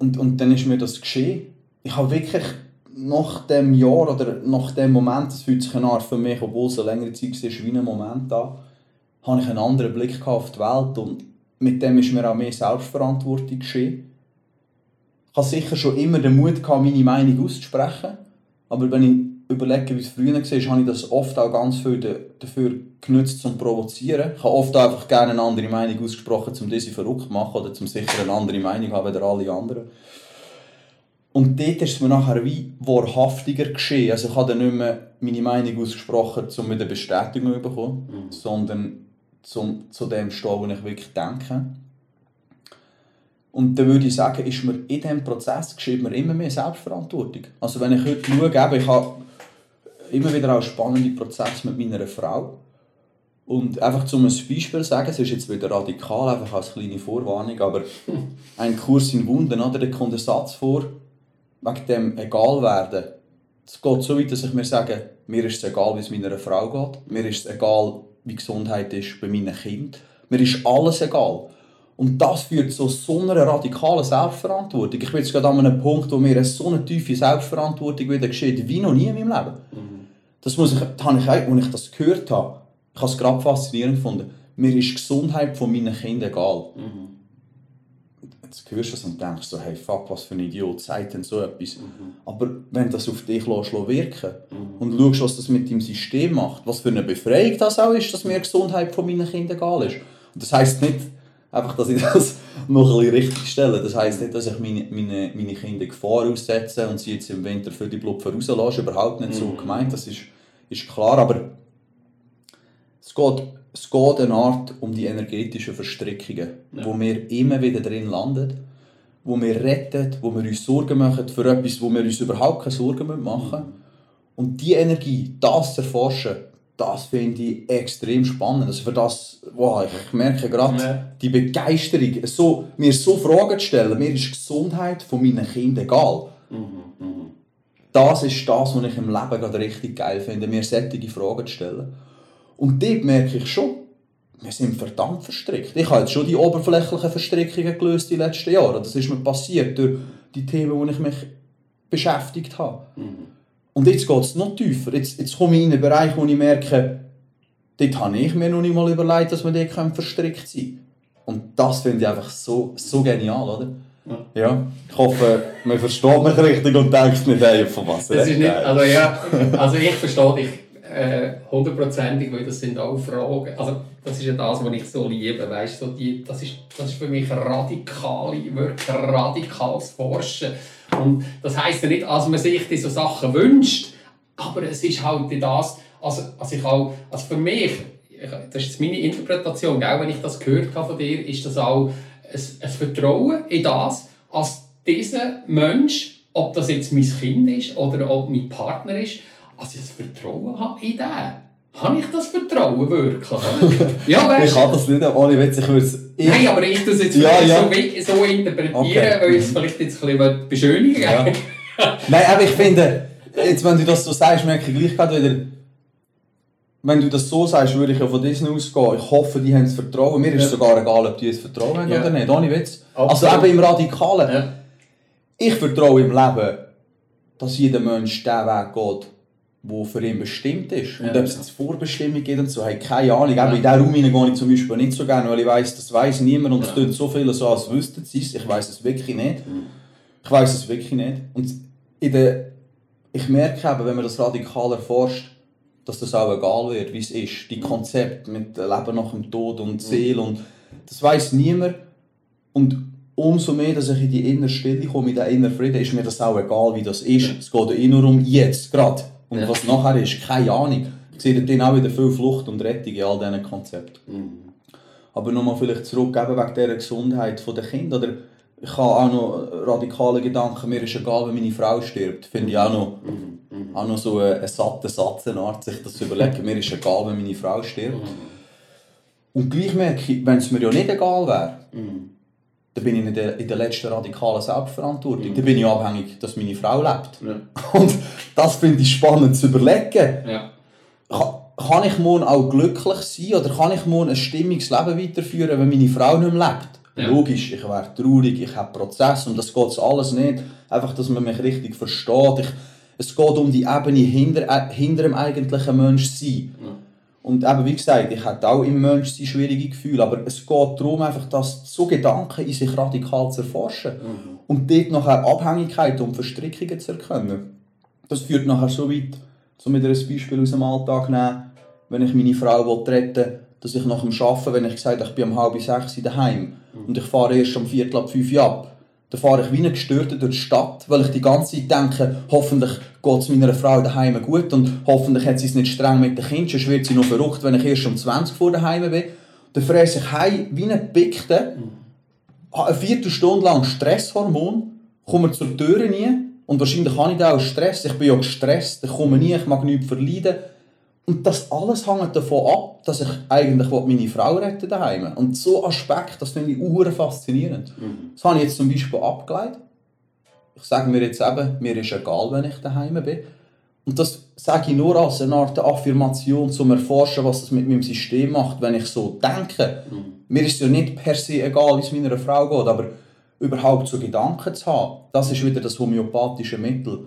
Und, und dann ist mir das geschehen. Ich habe wirklich nach dem Jahr oder nach dem Moment, das fühlt sich Art für mich, obwohl es eine längere Zeit war, wie ein Moment da, habe ich einen anderen Blick auf die Welt und mit dem ist mir auch mehr Selbstverantwortung geschehen. Ich habe sicher schon immer den Mut gehabt, meine Meinung auszusprechen, aber wenn ich überlege, wie es früher war, habe ich das oft auch ganz viel dafür genutzt, zum provozieren. Ich habe oft einfach gerne eine andere Meinung ausgesprochen, um diese verrückt zu machen oder um sicher eine andere Meinung zu haben als alle anderen. Und dort ist es mir nachher wie wahrhaftiger geschehen. Also ich habe dann nicht mehr meine Meinung ausgesprochen, um mit eine Bestätigung zu bekommen, mhm. sondern zum, zu dem stehen, was ich wirklich denke. Und dann würde ich sagen, ist mir in diesem Prozess geschieht mir immer mehr Selbstverantwortung. Also wenn ich heute schaue, ich habe immer wieder auch spannende Prozesse mit meiner Frau. Und einfach zum ein Beispiel sagen, es ist jetzt wieder radikal, einfach als kleine Vorwarnung, aber ein Kurs in Wunden, oder? da kommt ein Satz vor, wegen dem egal werden. Es geht so weit, dass ich mir sage, mir ist es egal, wie es meiner Frau geht, mir ist es egal, wie Gesundheit ist bei meinen Kindern, mir ist alles egal. Und das führt zu so einer radikalen Selbstverantwortung. Ich bin jetzt gerade an einem Punkt, wo mir so eine tiefe Selbstverantwortung wieder geschieht, wie noch nie in meinem Leben. Das muss ich, das habe ich, als ich das gehört habe, ich habe es gerade faszinierend gefunden. Mir ist die Gesundheit von meinen Kindern egal. Mhm jetzt hörst du es und denkst so, hey, fuck, was für ein Idiot sagt denn so etwas. Mhm. Aber wenn das auf dich lässt, wirken mhm. und schaust, was das mit dem System macht, was für eine Befreiung das auch ist, dass mir die Gesundheit von meinen Kindern egal ist. Und das heisst nicht, einfach, dass ich das noch ein bisschen richtig stelle, das heisst nicht, dass ich meine, meine, meine Kinder Gefahr aussetze und sie jetzt im Winter für die Blubber rauslasse, überhaupt nicht mhm. so gemeint, das ist, ist klar, aber es geht es geht eine Art um die energetischen Verstrickungen, ja. wo wir immer wieder drin landen, wo wir retten, wo wir uns Sorgen machen für etwas, wo wir uns überhaupt keine Sorgen machen müssen. Und die Energie, das zu erforschen, das finde ich extrem spannend. Also für das, wow, ich merke gerade ja. die Begeisterung, so, mir so Fragen zu stellen, mir ist die Gesundheit von meinen Kindern egal. Mhm, mh. Das ist das, was ich im Leben gerade richtig geil finde, mir solche Fragen zu stellen. Und dort merke ich schon, wir sind verdammt verstrickt. Ich habe jetzt schon die oberflächlichen Verstrickungen gelöst die letzten Jahre. Das ist mir passiert durch die Themen, wo ich mich beschäftigt habe. Mhm. Und jetzt geht es noch tiefer. Jetzt, jetzt komme ich in einen Bereich, wo ich merke, dort habe ich mir noch nicht mal überlegt, dass wir dort verstrickt sein können. Und das finde ich einfach so, so genial, oder? Ja. ja. Ich hoffe, man versteht mich richtig und denkt nicht, hey, von was das ist nicht, also ja, also ich verstehe dich äh, hundertprozentig, weil das sind auch Fragen, also das ist ja das, was ich so liebe, weißt, so die, das, ist, das ist für mich radikale, wirklich radikales Forschen und das heisst ja nicht, dass man sich diese Sachen wünscht, aber es ist halt das, also, also ich auch, also für mich, das ist meine Interpretation, auch wenn ich das gehört habe von dir, ist das auch ein, ein Vertrauen in das, als dieser Mensch, ob das jetzt mein Kind ist oder ob mein Partner ist, als ich das Vertrauen habe in den. Habe ich das Vertrauen wirklich? ja, weißt, ich habe das nicht, ohne Witz, ich würde es... Nein, aber ich das jetzt ja, ja. So, so, interpretieren, okay. weil ich es vielleicht jetzt ein bisschen beschönigen ja. Nein, aber ich finde, jetzt, wenn du das so sagst, merke ich gleich gerade wieder, wenn du das so sagst, würde ich ja von Disney ausgehen. Ich hoffe, die haben das Vertrauen. Mir ist es sogar egal, ob die das Vertrauen haben ja. oder nicht, ohne Witz. Absolut. Also eben im Radikalen. Ja. Ich vertraue im Leben, dass jeder Mensch diesen Weg geht, wo für ihn bestimmt ist. Und ja. ob es jetzt Vorbestimmung gibt und so, habe ich keine Ahnung. Ja. in diesen Raum gehe ich zum Beispiel nicht so gerne, weil ich weiss, das weiss niemand und es tut so viele so, als wüssten sie es. Ich weiss es wirklich nicht. Ich weiss es wirklich nicht. Und in der, ich merke eben, wenn man das radikal erforscht, dass das auch egal wird, wie es ist. Die. Konzepte mit Leben nach dem Tod und mhm. Seele und das weiss niemand. Und umso mehr, dass ich in die innere Stille komme, in den inneren Frieden, ist mir das auch egal, wie das ist. Es geht ja nur um jetzt, gerade. Und ja. was nachher ist, keine Ahnung. Ich sehe dort auch wieder viel Flucht und Rettung in all diesen Konzepten. Mhm. Aber nochmal vielleicht zurück wegen dieser Gesundheit der Kinder. Oder ich habe auch noch radikale Gedanken, mir ist egal, wenn meine Frau stirbt. Finde ich auch noch, mhm. Mhm. auch noch so einen satten Satz, eine Art, sich das zu überlegen. mir ist egal, wenn meine Frau stirbt. Mhm. Und gleich merke ich, wenn es mir ja nicht egal wäre, mhm dann bin ich in der, in der letzten radikalen Selbstverantwortung. Mhm. Dann bin ich abhängig, dass meine Frau lebt. Ja. Und das finde ich spannend zu überlegen. Ja. Kann, ich morgen auch glücklich sein oder kann ich morgen ein stimmiges Leben weiterführen, wenn meine Frau nicht mehr lebt? Ja. Logisch, ich wäre traurig, ich habe Prozess und das geht alles nicht. Einfach, dass man mich richtig versteht. Ich, es geht um die Ebene hinter, äh, hinter dem eigentlichen Menschsein. Und eben, wie gesagt, ich hatte auch im Menschsein schwierige Gefühle, aber es geht darum, einfach, dass so Gedanken in sich radikal zu erforschen. Und dort nachher Abhängigkeiten und Verstrickungen zu erkennen. Das führt nachher so weit, um wieder ein Beispiel aus dem Alltag nehmen, wenn ich meine Frau retten will, dass ich nach dem Arbeiten, wenn ich gesagt habe, ich bin um halb sechs daheim und ich fahre erst um viertel ab fünf ab, dann fahre ich wie ein Gestörter durch die Stadt, weil ich die ganze Zeit denke, hoffentlich geht es meiner Frau daheim gut und hoffentlich hat sie es nicht streng mit den Kindern, sonst wird sie noch verrückt, wenn ich erst um 20 vor daheim bin. Dann fresse ich heim wie ein Pickte, habe eine Viertelstunde lang Stresshormon, komme zur Tür nie und wahrscheinlich habe ich da auch Stress, ich bin ja gestresst, ich komme nie, ich mag nichts verleiden. Und das alles hängt davon ab, dass ich eigentlich meine Frau retten daheim. Und so Aspekt, das finde ich uhr faszinierend. Das habe ich jetzt zum Beispiel abgeleitet. Ich sage mir jetzt eben, mir ist egal, wenn ich daheim bin. Und das sage ich nur als eine Art Affirmation, zum Erforschen, was das mit meinem System macht, wenn ich so denke. Mir ist ja nicht per se egal, wie es meiner Frau geht, aber überhaupt so Gedanken zu haben, das ist wieder das homöopathische Mittel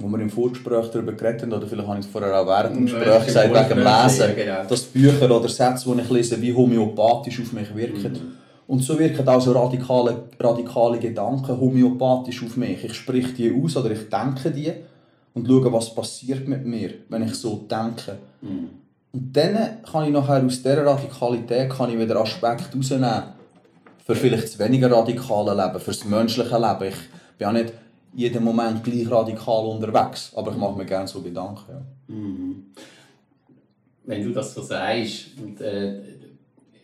wo wir im Vorgespräch darüber geredet haben, oder vielleicht habe ich es vorher auch während dem Ja, Gespräch im gesagt, wegen dem Lesen, ja, genau. dass Bücher oder Sätze, die ich lese, wie homöopathisch auf mich wirken. Und so wirken auch so radikale, radikale Gedanken homöopathisch auf mich. Ich spreche die aus oder ich denke die und schaue, was passiert mit mir, wenn ich so denke. Und dann kann ich nachher aus dieser Radikalität kann ich wieder Aspekte rausnehmen für vielleicht das weniger radikale Leben, für das menschliche Leben. Ich bin ja nicht jeden Moment gleich radikal unterwegs, aber ich mache mir gerne so Gedanken. Ja. wenn du das so sagst, und, äh,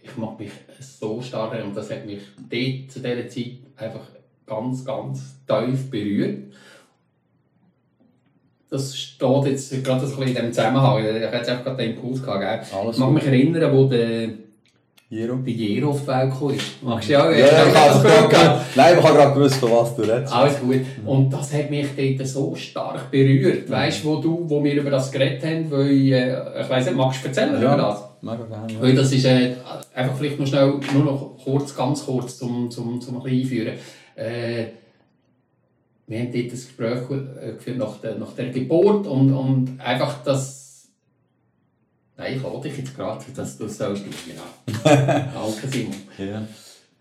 ich mag mich so stark und das hat mich dort zu dieser Zeit einfach ganz, ganz tief berührt. Das steht jetzt gerade so ein bisschen in diesem Zusammenhang. Ich hatte jetzt einfach gerade den Impuls gehabt. Gell? Alles ich mag mich erinnern, wo der, Jero? der Jero auf die Welt gekommen ist. Magst du ja? Ja, ja, ich habe gerade Nein, ich habe gerade gewusst, von was du redest. Alles gut. Und das hat mich dort so stark berührt. Weißt du, wo, du, wo wir über das geredet haben? Weil, äh, ich weiss nicht, magst du erzählen über das? mega gerne. Ja. Weil das ist äh, einfach vielleicht noch schnell, nur noch kurz, ganz kurz, zum, zum, zum ein bisschen einführen. Äh, wir haben dort ein Gespräch äh, geführt nach der, nach der Geburt und, und einfach das... Nein, ich lade dich jetzt gerade, dass du es sollst. Genau. Danke, Simon. Ja.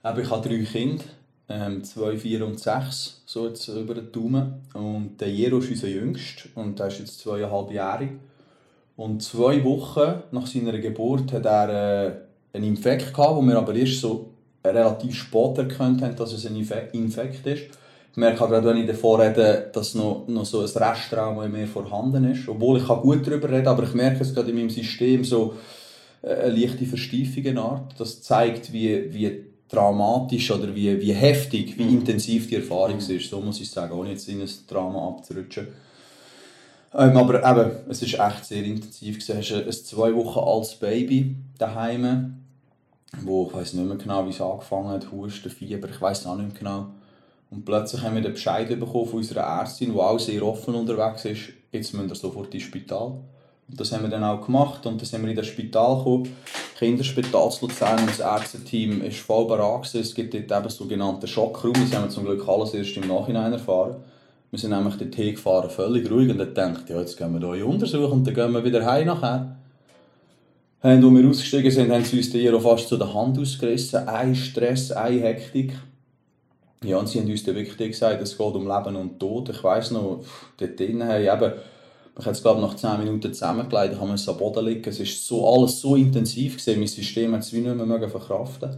Aber ich habe drei Kinder, ähm, zwei, vier und sechs, so jetzt über den Daumen. Und der Jero ist unser Jüngster und der ist jetzt zweieinhalbjährig. Und zwei Wochen nach seiner Geburt hat er äh, einen Infekt gehabt, wo wir aber erst so relativ spät erkannt haben, dass es ein Infe- Infekt ist. Ich merke auch gerade, wenn ich davor rede, dass noch, noch so ein Resttrauma in mir vorhanden ist. Obwohl ich kann gut darüber reden aber ich merke es gerade in meinem System so, äh, eine leichte Verstiefung in Art. Das zeigt, wie, wie dramatisch oder wie, wie heftig, wie intensiv die Erfahrung ist. So muss ich sagen, ohne jetzt in ein Drama abzurutschen. Ähm, aber eben, es ist echt sehr intensiv. ist ein, ein zwei Wochen altes Baby daheim, wo ich weiß nicht mehr genau, wie es angefangen hat, Husten, Fieber, ich weiß auch nicht mehr genau. Und plötzlich haben wir den Bescheid bekommen von unserer Ärztin, die auch sehr offen unterwegs ist, jetzt müssen wir sofort ins Spital. Und das haben wir dann auch gemacht und dann sind wir in das Spital gekommen, Kinderspital zu Luzern und das Ärzteteam ist voll bereit. Es gibt dort eben sogenannten Schockraum, das haben wir zum Glück alles erst im Nachhinein erfahren. Wir sind nämlich dort hingefahren, völlig ruhig und dann gedacht, ja, jetzt gehen wir hier untersuchen und dann gehen wir wieder heim nachher. Haben, als wir ausgestiegen sind, haben sie uns Jero fast zu der Hand ausgerissen. Ein Stress, eine Hektik. Ja, sie haben uns dann wirklich gesagt, es geht um Leben und Tod. Ich weiss noch, dort drinnen haben eben, ich habe es glaube nach 10 Minuten zusammengelegt, ich musste am Boden liegen. Es war so, alles so intensiv, gewesen, mein System hat es wie nicht mehr verkraften.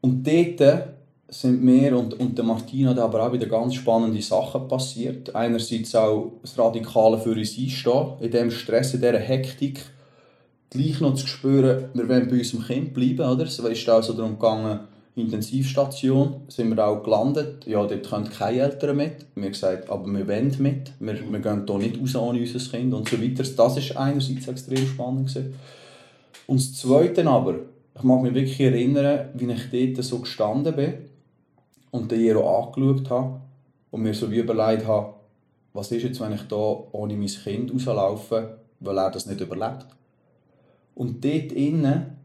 Und dort sind mir und, und der Martina da aber auch wieder ganz spannende Sachen passiert. Einerseits auch das Radikale für uns einstehen, in diesem Stress, in dieser Hektik. Gleich noch zu spüren, wir wollen bei unserem Kind bleiben. Oder? Es ist auch so darum gegangen, Intensivstation, sind wir auch gelandet. Ja, dort können keine Eltern mit. Wir haben gesagt, aber wir wollen mit. Wir, wir gehen hier nicht raus ohne unser Kind und so weiter. Das war einerseits extrem spannend. Gewesen. Und das Zweite aber, ich mag mich wirklich erinnern, wie ich dort so gestanden bin und den Jero angeschaut habe und mir so wie überlegt habe, was ist jetzt, wenn ich da ohne mein Kind rauslaufe, weil er das nicht überlebt. Und dort innen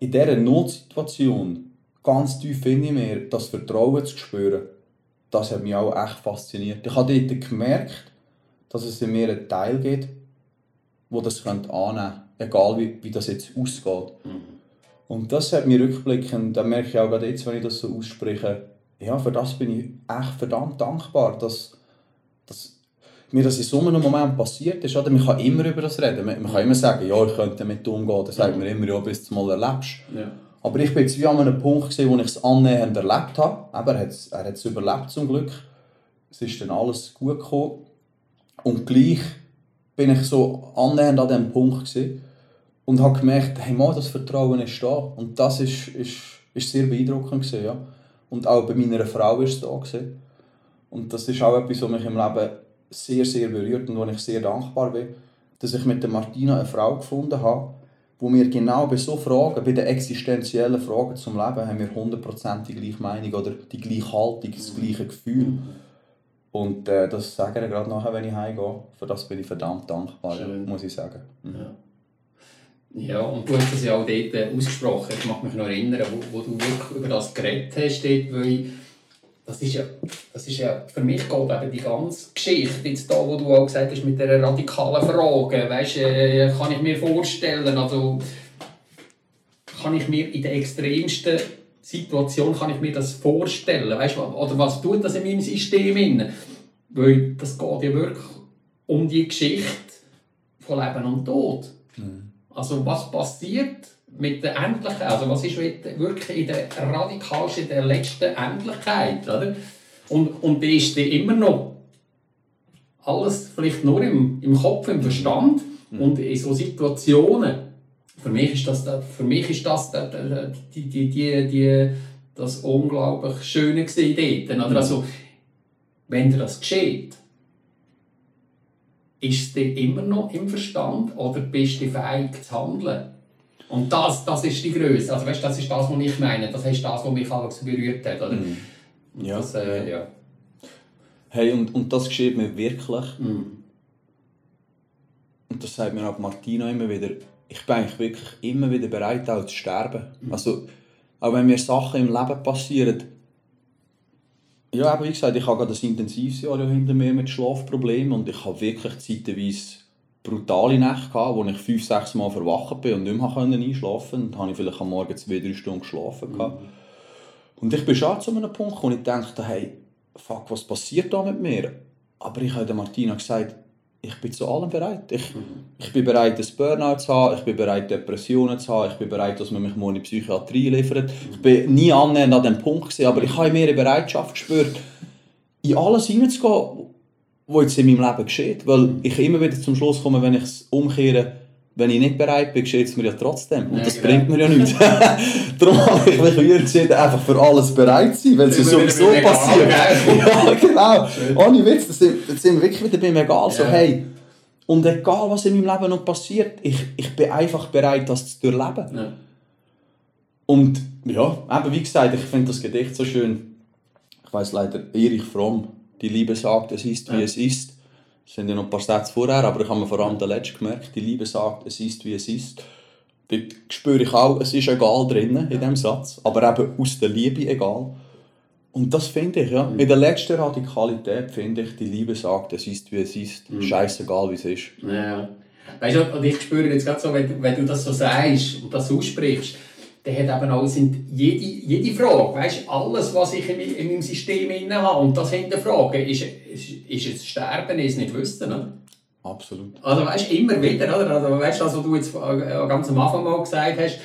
in dieser Notsituation ganz tief in mir das Vertrauen zu spüren, das hat mich auch echt fasziniert. Ich habe dort gemerkt, dass es in mir einen Teil gibt, wo das annehmen könnte, egal wie, wie das jetzt ausgeht. Und das hat mir rückblickend, da merke ich auch gerade jetzt, wenn ich das so ausspreche, ja, für das bin ich echt verdammt dankbar, dass, dass mir das in so einem Moment passiert ist. Oder? Man kann immer über das reden. Man, man kann immer sagen, ja, ich könnte damit umgehen. Das sagt man immer, ja, bis du es mal erlebst. Ja. Aber ich bin jetzt wie an einem Punkt, gewesen, wo ich es annähernd erlebt habe. Aber er hat es er hat's überlebt zum Glück. Es ist dann alles gut gekommen. Und gleich bin ich so annähernd an diesem Punkt gewesen und habe gemerkt, hey, mal, das Vertrauen ist da. Und das ist, ist, ist sehr beeindruckend gewesen, ja. Und auch bei meiner Frau ist es da gewesen. Und das ist auch etwas, was mich im Leben sehr, sehr berührt und wo ich sehr dankbar bin, dass ich mit der Martina eine Frau gefunden habe, wo wir genau bei so Fragen, bei den existenziellen Fragen zum Leben, haben wir 100% die gleiche Meinung oder die gleiche Haltung, das gleiche Gefühl. Und äh, das sage ich gerade nachher, wenn ich heimgehe. Für das bin ich verdammt dankbar, Schön. muss ich sagen. Mhm. Ja. Ja, und du hast das ja auch dort äh, ausgesprochen. Ich mag mich noch erinnern, wo, wo du wirklich über das geredet hast, dort, weil das ist ja, das ist ja für mich geht eben die ganze Geschichte, jetzt da, wo du auch gesagt hast, mit dieser radikalen Frage, weißt, äh, kann ich mir vorstellen, also kann ich mir in der extremsten Situation kann ich mir das vorstellen, weißt, oder was tut das in meinem System in? Weil das geht ja wirklich um die Geschichte von Leben und Tod. Also was passiert mit der Endlichkeit? Also was ist wirklich in der radikalsten, in der letzten Endlichkeit? Oder? Und, und die ist die immer noch alles vielleicht nur im, im Kopf, im Verstand und in so Situationen. Für mich ist das, für mich ist das die, die, die, die, das unglaublich Schöne dort. Oder? Also, wenn dir das geschieht, ist es immer noch im Verstand oder bist du fähig zu handeln? Und das, das ist die Größe. Also, weißt, das ist das, was ich meine. Das ist das, was mich alles berührt hat. Oder? Und Ja. Das, äh, ja. Hey, und, und das geschieht mir wirklich. Mhm. Und das sagt mir auch Martina immer wieder. Ich bin eigentlich wirklich immer wieder bereit, auch zu sterben. Also, auch wenn mir Sachen im Leben passieren. Ja, aber wie gesagt, ich habe gerade ein intensives Jahr hinter mir mit Schlafproblemen und ich habe wirklich zeitweise brutale Nächte gehabt, wo ich fünf, sechs Mal verwacht bin und nicht mehr einschlafen konnte. Dann habe ich vielleicht am Morgen zwei, drei Stunden geschlafen. gehabt. Und ich bin schon zu einem Punkt, wo ich dachte, hey, fuck, was passiert da mit mir? Aber ich habe der Martina gesagt, ich bin zu allem bereit. Ich, ich bin bereit, ein Burnout zu haben, ich bin bereit, Depressionen zu haben, ich bin bereit, dass man mich morgen in die Psychiatrie liefert. Ich bin nie annähernd an diesem Punkt gewesen, aber ich habe eine Bereitschaft gespürt, in alles hineinzugehen, was jetzt in meinem Leben geschieht. Weil ich immer wieder zum Schluss komme, wenn ich es umkehre, wenn ich nicht bereit bin, geschieht es mir ja trotzdem. Und Ja, das genau. bringt mir ja nichts. Darum habe ich mich früher entschieden, einfach für alles bereit zu sein, wenn es ja wieder sowieso passiert. ja, genau. Ohne Witz, das sind, das sind wir wirklich wieder beim Egal. So, Ja. hey, und egal was in meinem Leben noch passiert, ich, ich bin einfach bereit, das zu durchleben. Ja. Und ja, eben wie gesagt, ich finde das Gedicht so schön. Ich weiß leider, Erich Fromm, die Liebe sagt, es ist, wie Ja. es ist. Es sind ja noch ein paar Sätze vorher, aber ich habe mir vor allem den letzten gemerkt. Die Liebe sagt, es ist, wie es ist. Dort spüre ich auch, es ist egal drinnen in diesem Satz, aber eben aus der Liebe egal. Und das finde ich, ja. In der letzten Radikalität finde ich, die Liebe sagt, es ist, wie es ist. Scheißegal, wie es ist. Ja. Weißt du, und ich spüre jetzt gerade so, wenn, du- wenn du das so sagst und das aussprichst, dann hat eben auch sind jede, jede Frage, weißt alles, was ich in, mei- in meinem System inne habe und das hinterfragen, ist, ist, ist es Sterben, ist es nicht wissen. Oder? Absolut. Also weißt du, immer wieder, oder? Also, weißt du, das, was du jetzt äh, ganz am Anfang mal gesagt hast,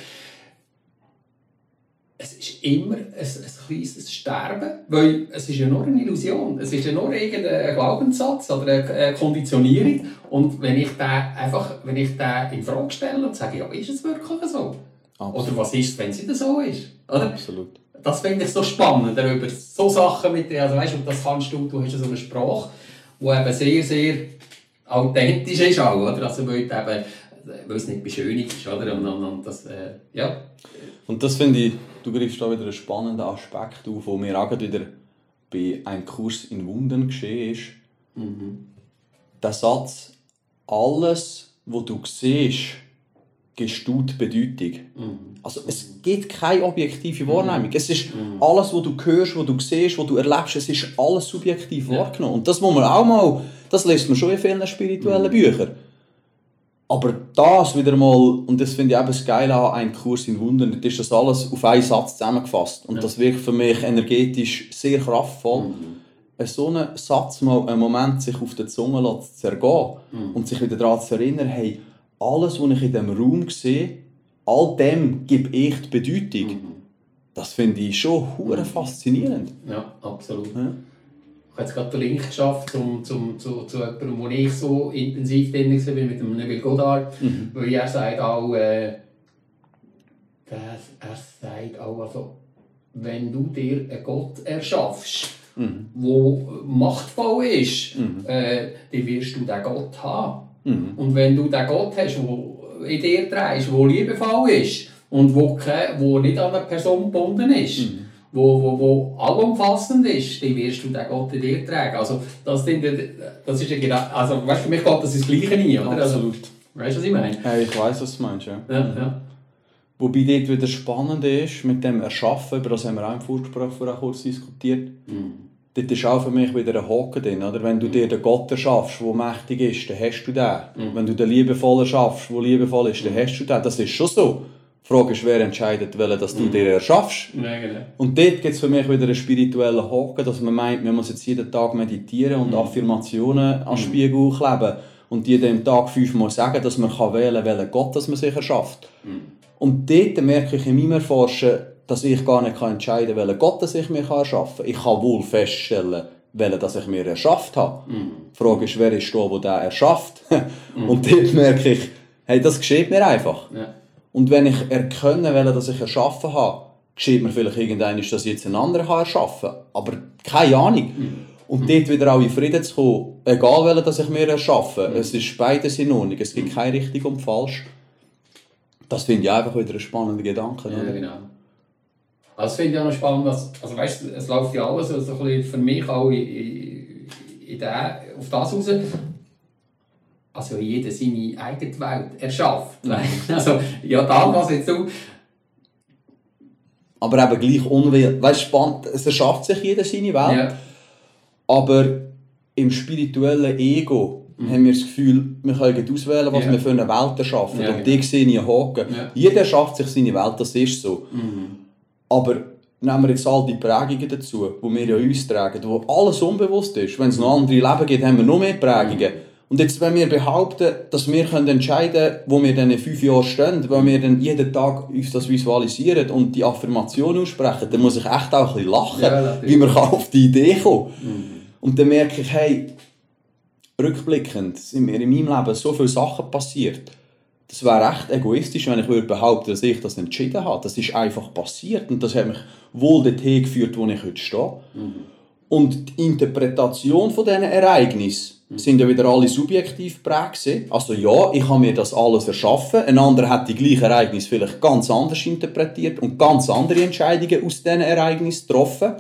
es ist immer ein, ein kleines Sterben, weil es ist ja nur eine Illusion. Es ist ja nur irgendein Glaubenssatz oder eine Konditionierung. Und wenn ich den einfach, wenn ich den in Frage stelle und sage, ja, ist es wirklich so? Absolut. Oder was ist, wenn es nicht so ist? Oder? Absolut. Das finde ich so spannend, darüber so Sachen mit dir, also weißt du, das kannst du, du hast ja so eine Sprache, die eben sehr, sehr authentisch ist auch, oder? Also weil, eben, weil es nicht beschönigt ist, oder? Und, und, und das, äh, ja. Und das finde ich, du greifst da wieder einen spannenden Aspekt auf, wo mir auch gerade wieder bei einem Kurs in Wunden geschehen ist. Der Satz, alles, was du siehst, die Bedeutung. Also es gibt keine objektive Wahrnehmung. Es ist alles, was du hörst, was du siehst, was du erlebst, es ist alles subjektiv wahrgenommen. Und das muss man auch mal, das liest man schon in vielen spirituellen Büchern. Aber das wieder mal, und das finde ich eben das Geile an einem Kurs in Wundern, ist das alles auf einen Satz zusammengefasst. Und das wirkt für mich energetisch sehr kraftvoll. So einen Satz mal einen Moment sich auf der Zunge zu zergehen und sich wieder daran zu erinnern, hey, alles, was ich in diesem Raum sehe, all dem gebe ich die Bedeutung. Das finde ich schon hure faszinierend. Ja, absolut. Ja. Ich habe jetzt gerade den Link geschafft zum, zum, zu, zu jemandem, wo ich so intensiv drin war, mit dem Neville Goddard, weil er sagt auch, äh, dass er sagt auch, also, wenn du dir einen Gott erschaffst, Mhm. wo machtvoll ist, äh, dann wirst du diesen Gott haben. Mhm. Und wenn du den Gott hast, der in dir trägst, der liebevoll ist und wo, wo nicht an eine Person gebunden ist, Mhm. wo, wo, wo allumfassend ist, dann wirst du den Gott in dir tragen. Also, das, sind, das ist ja genau, also, weißt, für mich geht das ins Gleiche rein, oder? Also, Absolut. weißt du, was ich meine? Hey, ich weiss, was du meinst, ja. Ja, ja. Wobei dort wieder spannend ist, mit dem Erschaffen, über das haben wir auch im Vorgespräch vorher kurz diskutiert, dort ist auch für mich wieder ein Haken drin. Oder? Wenn du dir den Gott erschaffst, der mächtig ist, dann hast du den. Wenn du den Liebevollen erschaffst, der liebevoll ist, dann hast du den. Das ist schon so. Die Frage ist, wer entscheidet, welchen dass du dir erschaffst. Ja, genau. Und dort gibt es für mich wieder einen spirituellen Haken, dass man meint, man muss jetzt jeden Tag meditieren und Affirmationen an den Spiegel kleben und jeden Tag fünfmal sagen, dass man kann wählen kann, welchen Gott dass man sich erschafft. Und dort merke ich in meinem Erforschen, dass ich gar nicht entscheiden kann, welchen Gott ich mir erschaffen kann. Ich kann wohl feststellen, welchen dass ich mir erschafft habe. Die Frage ist, wer ist da, der den erschafft? Und dort merke ich, hey, das geschieht mir einfach. Ja. Und wenn ich erkenne, welchen dass ich erschaffen habe, geschieht mir vielleicht irgendein, dass ich jetzt einen anderen kann erschaffen kann. Aber keine Ahnung. Und dort wieder auch in Frieden zu kommen, egal welchen dass ich mir erschaffe, es ist beides in Ordnung, es gibt kein richtig und falsch. Das finde ich einfach wieder einen spannenden Gedanken. Ja, genau. Also das finde ich auch noch spannend, dass, also weißt, es läuft ja alles so ein bisschen für mich auch in, in, in den, auf das raus. Also jeder seine eigene Welt erschafft. Also ja, da was jetzt du, Aber eben gleich unwillig. Weißt du, spannend, es erschafft sich jeder seine Welt. ja, Aber im spirituellen Ego haben wir das Gefühl, wir können auswählen, was Ja. wir für eine Welt erschaffen. Ja, und genau. die sehe ich Haken. Ja. Jeder schafft sich seine Welt, das ist so. Mhm. Aber nehmen wir jetzt all die Prägungen dazu, die wir ja uns tragen, wo alles unbewusst ist. Wenn es noch andere Leben gibt, haben wir noch mehr Prägungen. Und jetzt, wenn wir behaupten, dass wir können entscheiden können, wo wir dann in fünf Jahren stehen, wenn wir dann jeden Tag uns das visualisieren und die Affirmation aussprechen, dann muss ich echt auch ein bisschen lachen, Ja, wie man kann auf die Idee kommen Und dann merke ich, hey, rückblickend sind mir in meinem Leben so viele Sachen passiert. Das wäre echt egoistisch, wenn ich würde behaupten, dass ich das entschieden habe. Das ist einfach passiert und das hat mich wohl dorthin geführt, wo ich heute stehe. Und die Interpretation von diesen Ereignissen sind ja wieder alle subjektiv geprägt. Also ja, ich habe mir das alles erschaffen. Ein anderer hat die gleichen Ereignisse vielleicht ganz anders interpretiert und ganz andere Entscheidungen aus diesen Ereignissen getroffen.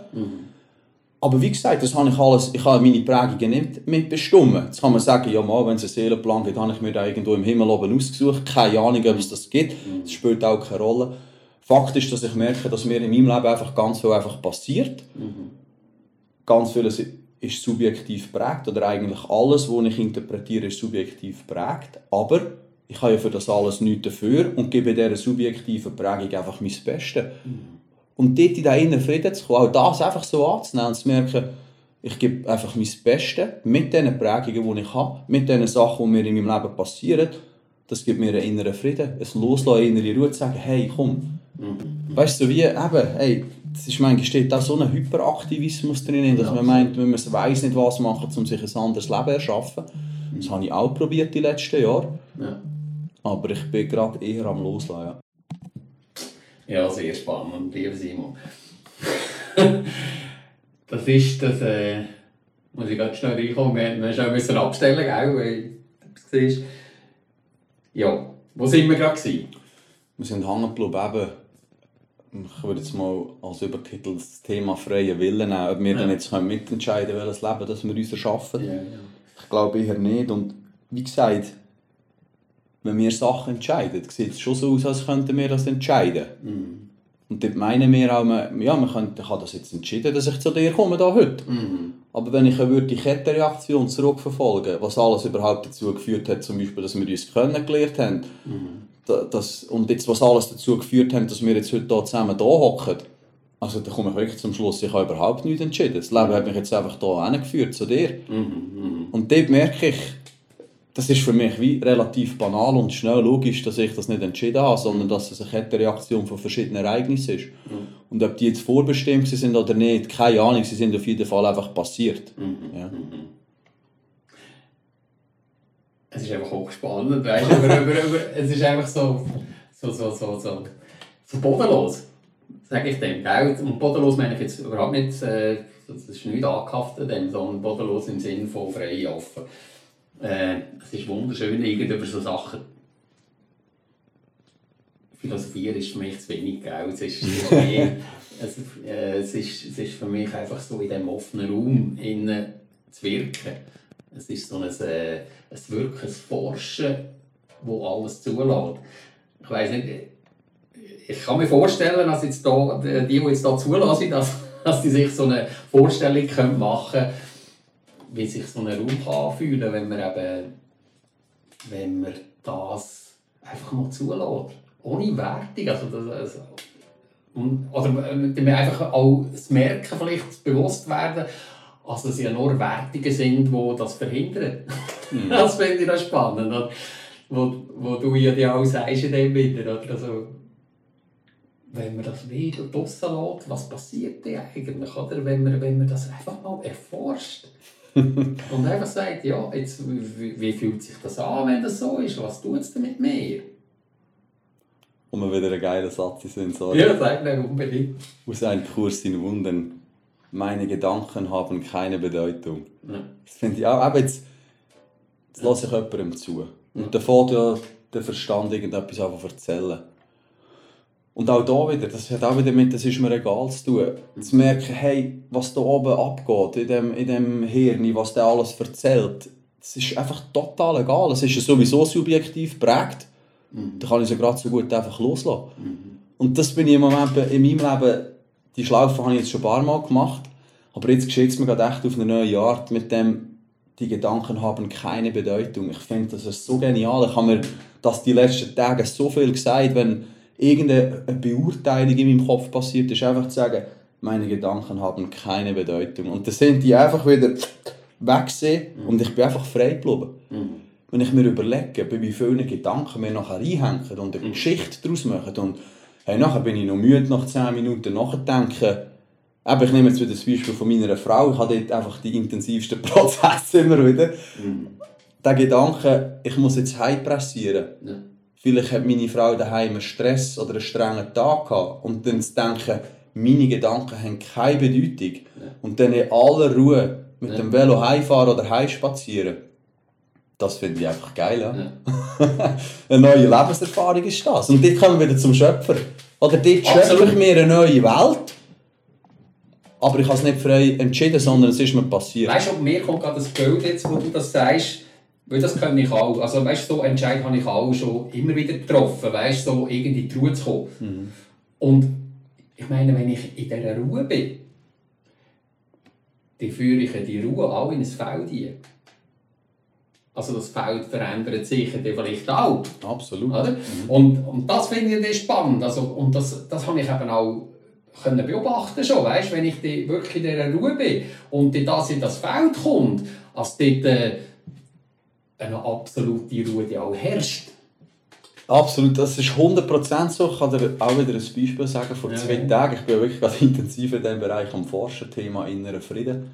Aber wie gesagt, das habe ich alles, ich habe meine Prägungen nicht mitbestimmt. Jetzt kann man sagen, ja mal, wenn es einen Seelenplan gibt, habe ich mir da irgendwo im Himmel oben ausgesucht. Keine Ahnung, ob es das gibt. Das spielt auch keine Rolle. Fakt ist, dass ich merke, dass mir in meinem Leben einfach ganz viel einfach passiert. Ganz vieles ist subjektiv prägt oder eigentlich alles, was ich interpretiere, ist subjektiv prägt. Aber ich habe ja für das alles nichts dafür und gebe dieser subjektiven Prägung einfach mein Bestes. Und dort in diesen inneren Frieden zu kommen, auch das einfach so anzunehmen und zu merken, ich gebe einfach mein Bestes mit den Prägungen, die ich habe, mit den Sachen, die mir in meinem Leben passieren. Das gibt mir einen inneren Frieden, ein Loslassen, eine innere Ruhe, zu sagen, hey, komm. Weißt du, so wie eben, hey, das ist manchmal steht da so ein Hyperaktivismus drin, dass man meint, man muss weiss nicht was machen, um sich ein anderes Leben zu erschaffen. Das habe ich auch probiert die letzten Jahre. ja. Aber ich bin gerade eher am Loslassen. Ja. sehr spannend, lieber Simon. das ist das, äh, muss ich ganz schnell reinkommen, wir, wir schnell müssen abstellen, gell, weil siehst. Ja, wo sind wir gerade? Wir sind hängen geblieben, eben, ich würde jetzt mal als Übertitel das Thema freie Willen nehmen, ob wir Ja. dann jetzt mitentscheiden können, welches Leben das wir uns erschaffen. Ja, ja. Ich glaube eher nicht. Und wie gesagt, wenn wir Sachen entscheiden, sieht es schon so aus, als könnten wir das entscheiden. Und dort meinen wir auch, man- ja, man könnte, ich habe das jetzt entschieden, dass ich zu dir komme, da heute. Aber wenn ich die Kettenreaktion zurückverfolgen, was alles überhaupt dazu geführt hat, zum Beispiel, dass wir uns kennengelernt haben, da, das, und jetzt was alles dazu geführt hat, dass wir jetzt heute hier zusammen hier hocken, also da komme ich wirklich zum Schluss, ich habe überhaupt nichts entschieden. Das Leben hat mich jetzt einfach hier hingeführt, zu dir. Und dort merke ich, das ist für mich wie relativ banal und schnell logisch, dass ich das nicht entschieden habe, sondern dass es eine Kettenreaktion von verschiedenen Ereignissen ist. Und ob die jetzt vorbestimmt sind oder nicht, keine Ahnung, sie sind auf jeden Fall einfach passiert. Ja. Es ist einfach hochspannend, weißt du, über, über, über, es ist einfach so, so, so, so, so, so bodenlos, sage ich dem, gell? Und bodenlos meine ich jetzt überhaupt nicht, äh, das ist nicht angehaftet, sondern bodenlos im Sinne von frei, offen. Äh, es ist wunderschön, irgend über so Sachen philosophieren ist für mich zu wenig, gell? Es ist, mehr, es, äh, es, ist, es ist für mich einfach so in diesem offenen Raum innen zu wirken. Es ist so ein, äh, ein Wirken, ein Forschen, wo alles zulässt. Ich weiss nicht, ich kann mir vorstellen, dass jetzt da, die, die jetzt hier zulassen, dass, dass die sich so eine Vorstellung können machen können, wie sich so ein Raum kann anfühlen wenn man eben, wenn man das einfach mal zulässt. Ohne Wertung. Also das, also, oder damit wir einfach auch das Merken vielleicht das bewusst werden, also es ja nur Wertungen sind, die das verhindern. das finde ich noch spannend. Oder? Wo, wo du ja die auch sagst in dem wieder. Oder? Also, wenn man das wieder draussen lässt, was passiert denn eigentlich? Oder? Wenn, man, wenn man das einfach mal erforscht. und einfach sagt, ja, jetzt, wie, wie fühlt sich das an, wenn das so ist? Was tut es denn mit mir? Und wir wieder einen geilen Satz sind, sorry. Ja, sag mir unbedingt. Aus einem Kurs in Wundern. Meine Gedanken haben keine Bedeutung. Ja. Das finde ich auch, eben jetzt, jetzt lasse ich jemandem zu. Und ja der Verstand irgendetwas zu erzählen. Und auch da wieder, das hat auch wieder mit, das ist mir egal zu tun. Zu merken, hey, was da oben abgeht, in dem, in dem Hirn, was der alles erzählt, das ist einfach total egal. Es ist ja sowieso subjektiv geprägt. Da kann ich es ja gerade so gut einfach loslassen. Und das bin ich im Moment in meinem Leben, die Schlaufe habe ich jetzt schon ein paar Mal gemacht, aber jetzt geschieht es mir gerade echt auf eine neue Art mit dem, die Gedanken haben keine Bedeutung. Ich finde, das ist so genial. Ich habe mir das die letzten Tage so viel gesagt, wenn irgendeine Beurteilung in meinem Kopf passiert ist, einfach zu sagen, meine Gedanken haben keine Bedeutung. Und dann sind die einfach wieder weg gewesen und ich bin einfach frei geblieben. Wenn ich mir überlege, bei wie vielen Gedanken wir nachher reinhängen und eine Geschichte daraus machen und hey, nachher bin ich noch müde, nach 10 Minuten nachdenken, Eben, ich nehme jetzt wieder das Beispiel von meiner Frau. Ich habe dort einfach die intensivsten Prozesse immer wieder. Der Gedanke, ich muss jetzt heimpressieren. Ja. Vielleicht hat meine Frau daheim einen Stress oder einen strengen Tag gehabt. Und dann zu denken, meine Gedanken haben keine Bedeutung. Und dann in aller Ruhe mit Ja. dem Velo heimfahren oder heimspazieren. Das finde ich einfach geil. Ja? Ja. eine neue Lebenserfahrung ist das. Und dort kommen wir wieder zum Schöpfer. Oder dort schöpfe ich mir eine neue Welt. Aber ich habe es nicht frei entschieden, sondern es ist mir passiert. Weißt du, mir kommt gerade das Bild jetzt, wo du das sagst, weil das kann ich auch. Also weißt du, so Entscheid habe ich auch schon immer wieder getroffen, weißt du, so irgendwie in die Ruhe zu kommen. Und ich meine, wenn ich in dieser Ruhe bin, dann führe ich die Ruhe auch in ein Feld ein. Also das Feld verändert sich dann vielleicht auch. Absolut. Oder? Und, und das finde ich dann spannend. Also, und das, das habe ich eben auch können beobachten schon, weißt? wenn ich die, wirklich in dieser Ruhe bin und dann das in das Feld kommt, als dort äh, eine absolute Ruhe die auch herrscht. Absolut, das ist 100% so. Ich kann dir auch wieder ein Beispiel sagen. Vor Ja. zwei Tagen, ich bin wirklich gerade intensiv in diesem Bereich am Forschen, Thema innerer Frieden.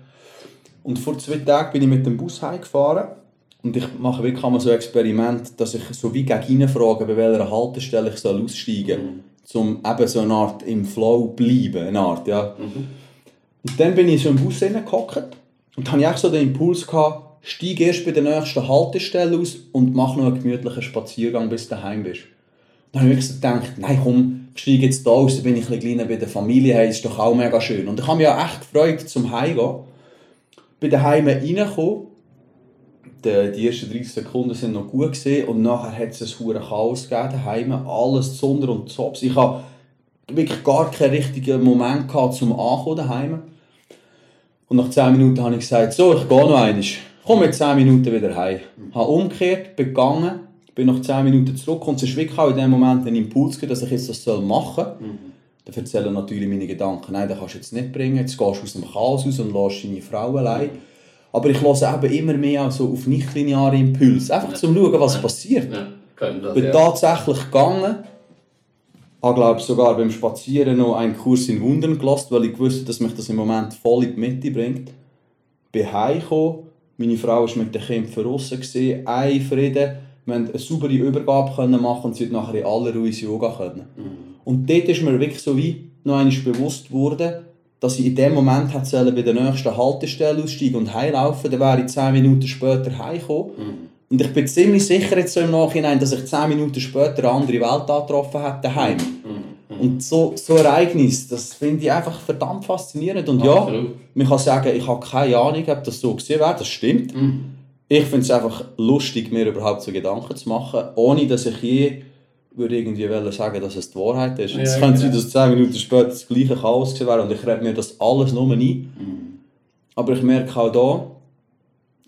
Und vor zwei Tagen bin ich mit dem Bus heimgefahren. Und ich mache wirklich einmal so ein Experiment, dass ich so wie gegen frage, bei welcher Haltestelle ich soll aussteigen soll, um eben so eine Art im Flow bleiben, eine Art, ja. Und dann bin ich so im Bus hineingehockt und habe ich echt so den Impuls gehabt, steig erst bei der nächsten Haltestelle aus und mach noch einen gemütlichen Spaziergang, bis du daheim bist. Dann habe ich so gedacht, nein komm, ich steige jetzt da aus, dann bin ich ein bisschen kleiner bei der Familie, hey, ist doch auch mega schön. Und ich habe mich ja echt gefreut zum Heimgehen. Bin daheim reingekommen die ersten 30 Sekunden sind noch gut gesehen und nachher hat es ein hure Chaos gegeben daheim, alles zunder und zops. Ich habe wirklich gar keinen richtigen Moment gehabt zum Ankommen daheim. Und nach 10 Minuten habe ich gesagt, so, ich gehe noch einmal. Komm in 10 Minuten wieder heim. Ich habe umgekehrt, bin gegangen, bin nach 10 Minuten zurück und es ist wirklich auch in dem Moment ein Impuls gegeben, dass ich jetzt das machen soll. Mhm. Dann erzählen natürlich meine Gedanken, nein, das kannst du jetzt nicht bringen, jetzt gehst du aus dem Chaos raus und lässt deine Frau allein. Aber ich höre eben immer mehr auch so auf nicht-lineare Impulse, einfach ja. zum schauen, was ja. passiert. Ja. Ich bin ja. tatsächlich gegangen, habe glaube sogar beim Spazieren noch einen Kurs in Wundern gelassen, weil ich wusste, dass mich das im Moment voll in die Mitte bringt. Bin heimgekommen, meine Frau war mit den Kindern draussen, ein Frieden, wir konnten eine saubere Übergabe machen und sie hat nachher in aller Ruhe ins Yoga können. Mhm. Und dort ist mir wirklich so wie noch einmal bewusst geworden, dass ich in dem Moment hätte bei der nächsten Haltestelle aussteigen und heimlaufen, dann wäre ich zehn Minuten später heimgekommen. Mhm. Und ich bin ziemlich sicher jetzt so im Nachhinein, dass ich zehn Minuten später eine andere Welt angetroffen hätte daheim. Mhm. Und so, so Ereignis, das finde ich einfach verdammt faszinierend. Und Absolut. ja, man kann sagen, ich habe keine Ahnung, ob das so gesehen wäre, das stimmt. Mhm. Ich finde es einfach lustig, mir überhaupt so Gedanken zu machen, ohne dass ich je würde irgendwie sagen, dass es die Wahrheit ist. Ja, es könnte sein, dass 10 Minuten später das gleiche Chaos gewesen wäre und ich rede mir das alles nur ein. Mhm. Aber ich merke auch da,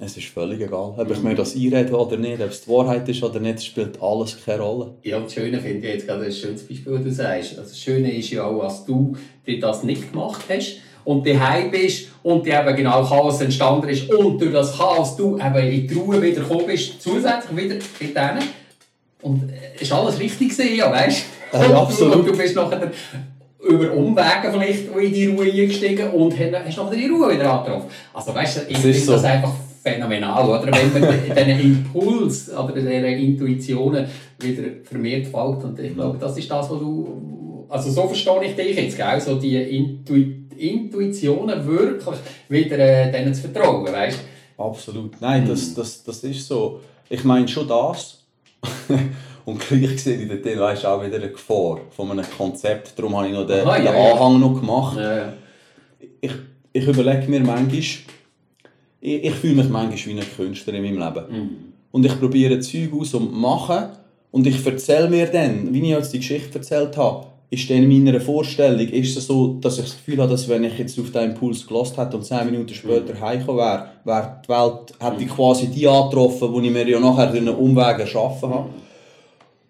es ist völlig egal, ob ich mir das einrede oder nicht, ob es die Wahrheit ist oder nicht, spielt alles keine Rolle. Ja, das Schöne finde ich jetzt gerade ein schönes Beispiel, was du sagst. Also das Schöne ist ja auch, dass du dir das nicht gemacht hast und daheim bist und dir eben genau Chaos entstanden ist und durch das Chaos du eben in die Ruhe wieder gekommen bist, zusätzlich wieder mit denen und es war alles richtig gewesen, ja, weißt du? Ja, absolut. Und du bist nachher über Umwege vielleicht in die Ruhe eingestiegen und hast nachher die Ruhe wieder angetroffen. Also weißt du, ich finde so. das einfach phänomenal, oder? Wenn man diesen Impuls oder diesen Intuitionen wieder vermehrt folgt. Und ich glaube, das ist das, was du... Also so verstehe ich dich jetzt, gell? So die Intu Intuitionen wirklich wieder äh, denen zu vertrauen, weißt du? Absolut. Nein, das, hm. das, das ist so. Ich meine schon das, und gleich sehe ich dort weißt, auch wieder eine Gefahr von einem Konzept. Darum habe ich noch den, Aha, ja, den Anhang ja. noch gemacht. Ja, ich, ich überlege mir manchmal, ich, ich fühle mich manchmal wie ein Künstler in meinem Leben. Mhm. Und ich probiere Zeug aus und mache. Und ich erzähle mir dann, wie ich jetzt die Geschichte erzählt habe, ist dann in meiner Vorstellung ist es so, dass ich das Gefühl habe, dass wenn ich jetzt auf diesen Impuls gelost hätte und zehn Minuten später mhm. heimgekommen wäre, wäre die Welt, hätte ich quasi die angetroffen, die ich mir ja nachher durch einen Umweg erschaffen habe.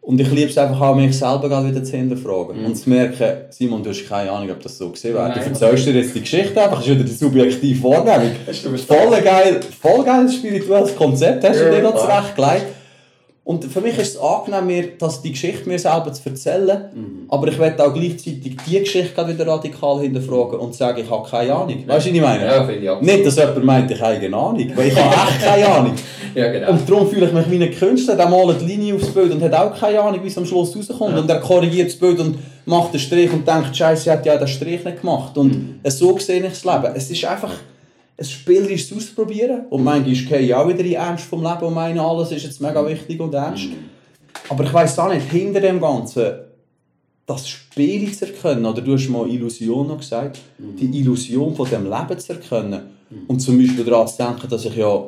Und ich liebe es einfach auch, mich selber wieder zu hinterfragen. Mhm. Und zu merken, Simon, du hast keine Ahnung, ob das so gesehen wäre. Du erzählst dir jetzt die Geschichte einfach, das ist wieder die subjektive Wahrnehmung. Voll geil, voll geiles spirituelles Konzept hast du dir noch zurechtgelegt. Und für mich ist es angenehm, mir, dass die Geschichte mir selber zu erzählen, mhm. aber ich werde auch gleichzeitig die Geschichte wieder radikal hinterfragen und sagen, ich habe keine Ahnung. Weißt du, was ich meine? Ja, finde ich Nicht, dass jemand meint, ich habe keine Ahnung, weil ich habe echt keine Ahnung. ja, genau. Und darum fühle ich mich wie ein Künstler, der malt die Linie aufs Bild und hat auch keine Ahnung, wie es am Schluss rauskommt. Ja. Und er korrigiert das Bild und macht den Strich und denkt, Scheiße, er hat ja den Strich nicht gemacht. Und mhm. so sehe ich das Leben. Es ist einfach ein Spielerisches ausprobieren. Und manchmal gehe ich auch wieder in Ernst vom Leben und meine, alles ist jetzt mega wichtig und ernst. Mhm. Aber ich weiss auch nicht, hinter dem Ganzen das Spiel zu erkennen, oder du hast mal Illusion noch gesagt, mhm. die Illusion von dem Leben zu erkennen. Mhm. Und zum Beispiel daran zu denken, dass ich ja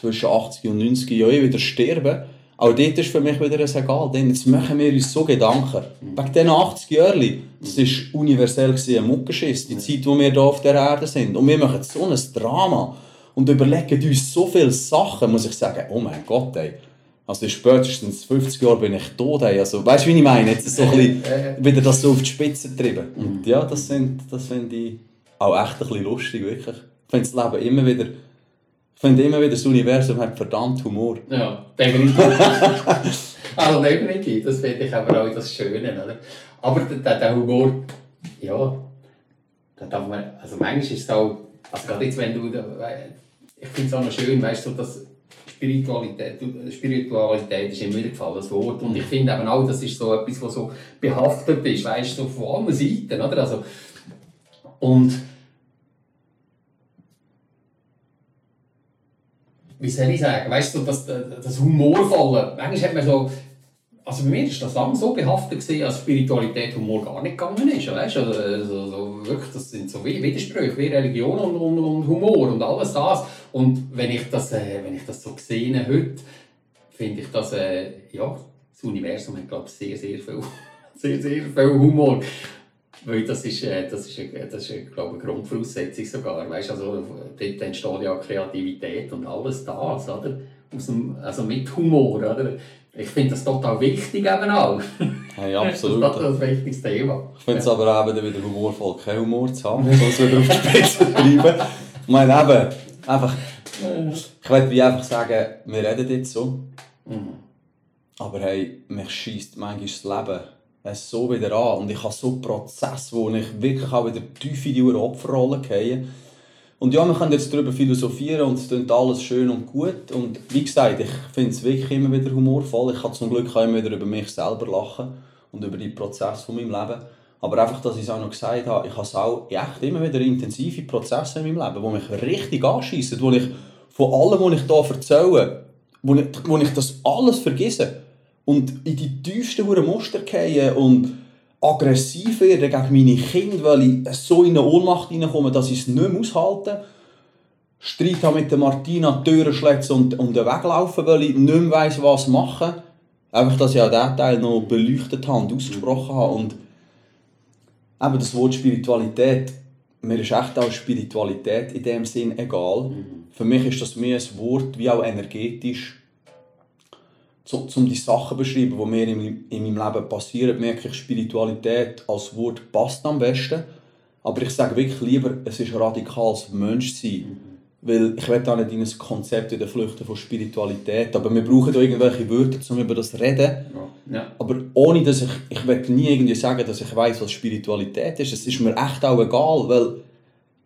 zwischen 80 und 90 Jahren wieder sterbe auch dort ist für mich wieder ein Egal, denn jetzt machen wir uns so Gedanken. Mhm. Wegen diesen 80 Jahren, das war universell ein Muckenschiss, die Zeit, wo wir hier auf der Erde sind. Und wir machen so ein Drama und überlegen uns so viele Sachen, muss ich sagen, oh mein Gott, ey. Also spätestens 50 Jahre bin ich tot. Ey. Also, weißt du, wie ich meine? Jetzt so ein bisschen, wieder das so auf die Spitze getrieben. Und ja, das, das finde ich auch echt ein bisschen lustig, wirklich. Ich finde das Leben immer wieder ich finde immer wieder, das Universum hat verdammt Humor. Ja, definitiv. also definitiv, das finde ich aber auch das Schöne. Oder? Aber der, der Humor, ja, da darf man, also manchmal ist es auch, also gerade jetzt, wenn du, ich finde es auch noch schön, weißt du, dass Spiritualität, Spiritualität ist immer wieder gefallen, das Wort. Und ich finde eben auch, das ist so etwas, was so behaftet ist, weißt du, so von allen Seiten, oder? Also, und wie soll ich sagen, weißt du, das, das Humorvolle. Manchmal hat man so, also bei mir war das lange so behaftet, als Spiritualität Humor gar nicht gegangen ist. Weißt? Also, also, so, wirklich, das sind so Widersprüche, wie Religion und, und, und Humor und alles das. Und wenn ich das, äh, wenn ich das so sehe heute, finde ich das, äh, ja, das Universum hat, glaube ich, sehr, sehr viel, sehr, sehr viel Humor. Weil das ist, äh, das ist, das ist glaube ich, eine Grundvoraussetzung sogar. Weißt, also, dort entsteht ja Kreativität und alles das, oder? Aus dem, also mit Humor, oder? Ich finde das total wichtig eben auch. Hey, absolut. das ist ein wichtiges Thema. Ich finde es aber auch wieder humorvoll, keinen Humor zu haben, sonst wieder auf die Spitze bleiben. Ich meine eben, einfach, ich wie einfach sagen, wir reden jetzt so, Mhm. aber hey, mich schießt manchmal das Leben es so wieder an und ich habe so Prozesse, wo ich wirklich auch wieder tief in die Opferrolle gehe. Und ja, wir können jetzt darüber philosophieren und es klingt alles schön und gut. Und wie gesagt, ich finde es wirklich immer wieder humorvoll. Ich kann zum Glück auch immer wieder über mich selber lachen und über die Prozesse von meinem Leben. Aber einfach, dass ich es auch noch gesagt habe, ich habe auch echt immer wieder intensive Prozesse in meinem Leben, die mich richtig anschiessen, wo ich von allem, was ich hier erzähle, wo ich, wo ich das alles vergesse und in die tiefsten Muster gehe und aggressiv werde gegen meine Kinder, weil ich so in eine Ohnmacht hineinkomme, dass ich es nicht mehr aushalte. Streit habe mit der Martina, die Türen schlägt und, und weglaufen, weil ich nicht mehr weiss, was machen. Einfach, dass ich auch diesen Teil noch beleuchtet habe und ausgesprochen habe. Und eben das Wort Spiritualität, mir ist echt auch Spiritualität in dem Sinn egal. Für mich ist das mehr ein Wort, wie auch energetisch, so, um die Sachen zu beschreiben, die mir in, in meinem Leben passieren, merke ich, Spiritualität als Wort passt am besten. Aber ich sage wirklich lieber, es ist radikal als Mensch sein. Weil ich will auch nicht in ein Konzept in der Flüchten von Spiritualität, aber wir brauchen da irgendwelche Wörter, um über das zu reden. Ja. Aber ohne dass ich, ich will nie irgendwie sagen, dass ich weiß, was Spiritualität ist. Es ist mir echt auch egal, weil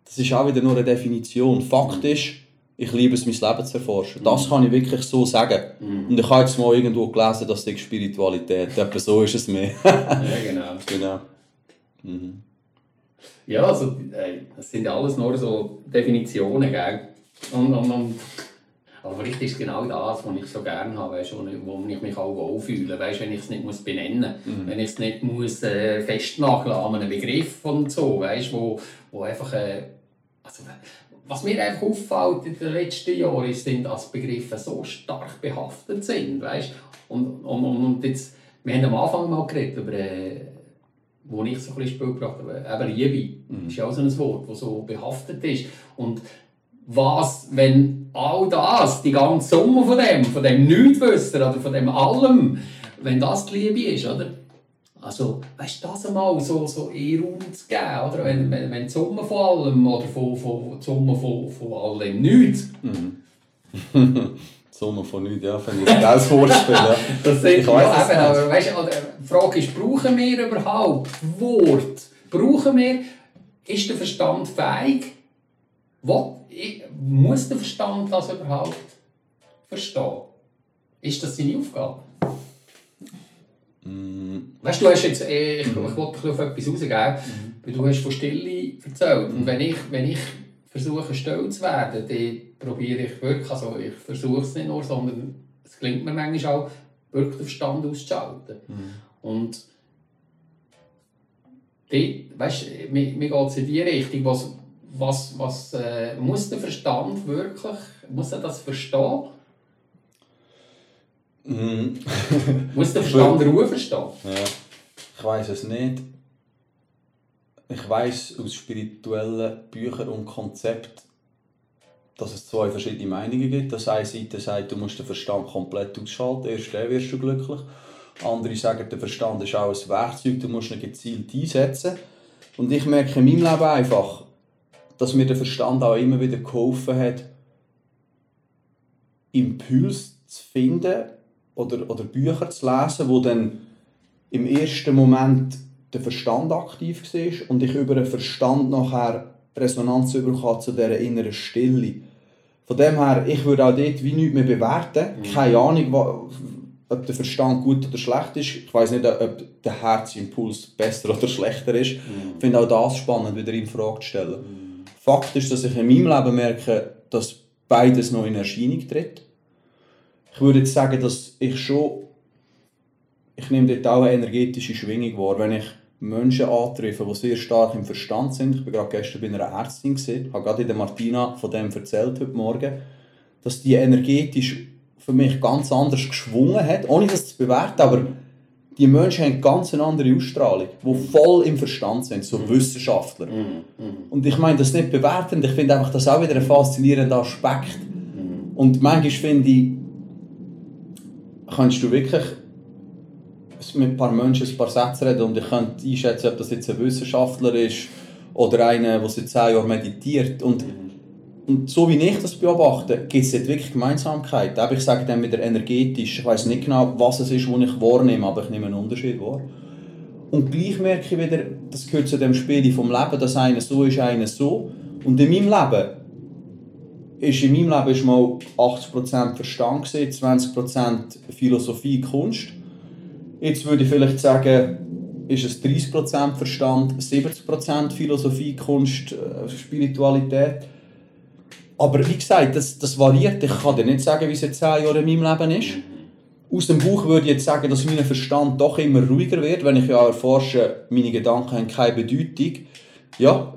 das ist auch wieder nur eine Definition. Fakt ist, ich liebe es, mein Leben zu erforschen. Das kann ich wirklich so sagen. Und ich habe jetzt mal irgendwo gelesen, dass die Spiritualität, etwa so ist es mir. ja, genau. genau. Ja, also, äh, das sind alles nur so Definitionen, gell? Und, und, und, aber vielleicht ist es genau das, was ich so gerne habe, weißt, wo, ich, wo ich mich auch wohlfühle. Weißt, wenn ich es nicht muss benennen muss, wenn ich es nicht muss, äh, festnageln an einem Begriff und so, weißt, wo, wo einfach... Äh, also, was mir einfach auffällt in den letzten Jahren, ist, sind, dass Begriffe so stark behaftet sind. Weißt? Und, und, und, jetzt, wir haben am Anfang mal geredet über, äh, wo ich so ein bisschen Spiel gebracht habe, eben Liebe. Das ist ja auch so ein Wort, das so behaftet ist. Und was, wenn all das, die ganze Summe von dem, von dem Nichtwissen oder von dem allem, wenn das die Liebe ist, oder? Also, weißt du, das einmal so, so eher Raum zu geben, oder? Wenn, wenn, wenn die Summe von allem oder von, von, die Summe von, von all dem nichts. Die Summe von nichts, ja, finde ich geiles Wortspiel. Ja. Das Ich es eben, aber weißt, oder die Frage ist, brauchen wir überhaupt Wort? Brauchen wir, ist der Verstand fähig? I- muss der Verstand das überhaupt verstehen? Ist das seine Aufgabe? Weißt du, du hast jetzt, äh, ich, ich wollte auf etwas rausgehen, weil du hast von Stille erzählt. Und wenn ich, wenn ich versuche, still zu werden, dann probiere ich wirklich, also ich versuche es nicht nur, sondern es gelingt mir manchmal auch, wirklich den Verstand auszuschalten. Und dort, weißt, mir, mir geht es in die Richtung, was, was, was äh, muss der Verstand wirklich, muss er das verstehen? Mhm. Muss der Verstand Ruhe verstehen? Ja. Ich weiß es nicht. Ich weiß aus spirituellen Büchern und Konzepten, dass es zwei verschiedene Meinungen gibt. Das eine Seite sagt, du musst den Verstand komplett ausschalten, erst dann wirst du glücklich. Andere sagen, der Verstand ist auch ein Werkzeug, du musst ihn gezielt einsetzen. Und ich merke in meinem Leben einfach, dass mir der Verstand auch immer wieder geholfen hat, Impuls zu finden oder, oder Bücher zu lesen, wo dann im ersten Moment der Verstand aktiv war und ich über den Verstand nachher Resonanz bekommen zu dieser inneren Stille. Von dem her, ich würde auch dort wie nichts mehr bewerten. Keine Ahnung, ob der Verstand gut oder schlecht ist. Ich weiß nicht, ob der Herzimpuls besser oder schlechter ist. Ich finde auch das spannend, wieder in Frage zu stellen. Fakt ist, dass ich in meinem Leben merke, dass beides noch in Erscheinung tritt. Ich würde jetzt sagen, dass ich schon ich nehme dort auch eine energetische Schwingung wahr. Wenn ich Menschen antreffe, die sehr stark im Verstand sind, ich war gerade gestern bei einer Ärztin, gesehen, habe gerade der Martina von dem erzählt heute Morgen, dass die energetisch für mich ganz anders geschwungen hat, ohne das zu bewerten, aber die Menschen haben ganz eine andere Ausstrahlung, die voll im Verstand sind, so Wissenschaftler. Und ich meine das nicht bewertend, ich finde einfach das auch wieder ein faszinierender Aspekt. Und manchmal finde ich, kannst du wirklich mit ein paar Menschen ein paar Sätze reden und ich könnte einschätzen, ob das jetzt ein Wissenschaftler ist oder einer, der seit zehn Jahren meditiert. Und, und so wie ich das beobachte, gibt es wirklich Gemeinsamkeiten. Aber ich sage dann wieder energetisch, ich weiß nicht genau, was es ist, was ich wahrnehme, aber ich nehme einen Unterschied wahr. Und gleich merke ich wieder, das gehört zu dem Spiel vom Leben, dass einer so ist, einer so. Und in meinem Leben ist in meinem Leben ist mal 80% Verstand, 20% Philosophie, Kunst. Jetzt würde ich vielleicht sagen, ist es 30% Verstand, 70% Philosophie, Kunst, äh, Spiritualität. Aber wie gesagt, das, das variiert. Ich kann dir nicht sagen, wie es in 10 Jahren in meinem Leben ist. Aus dem Buch würde ich jetzt sagen, dass mein Verstand doch immer ruhiger wird, wenn ich ja erforsche, meine Gedanken haben keine Bedeutung. Ja,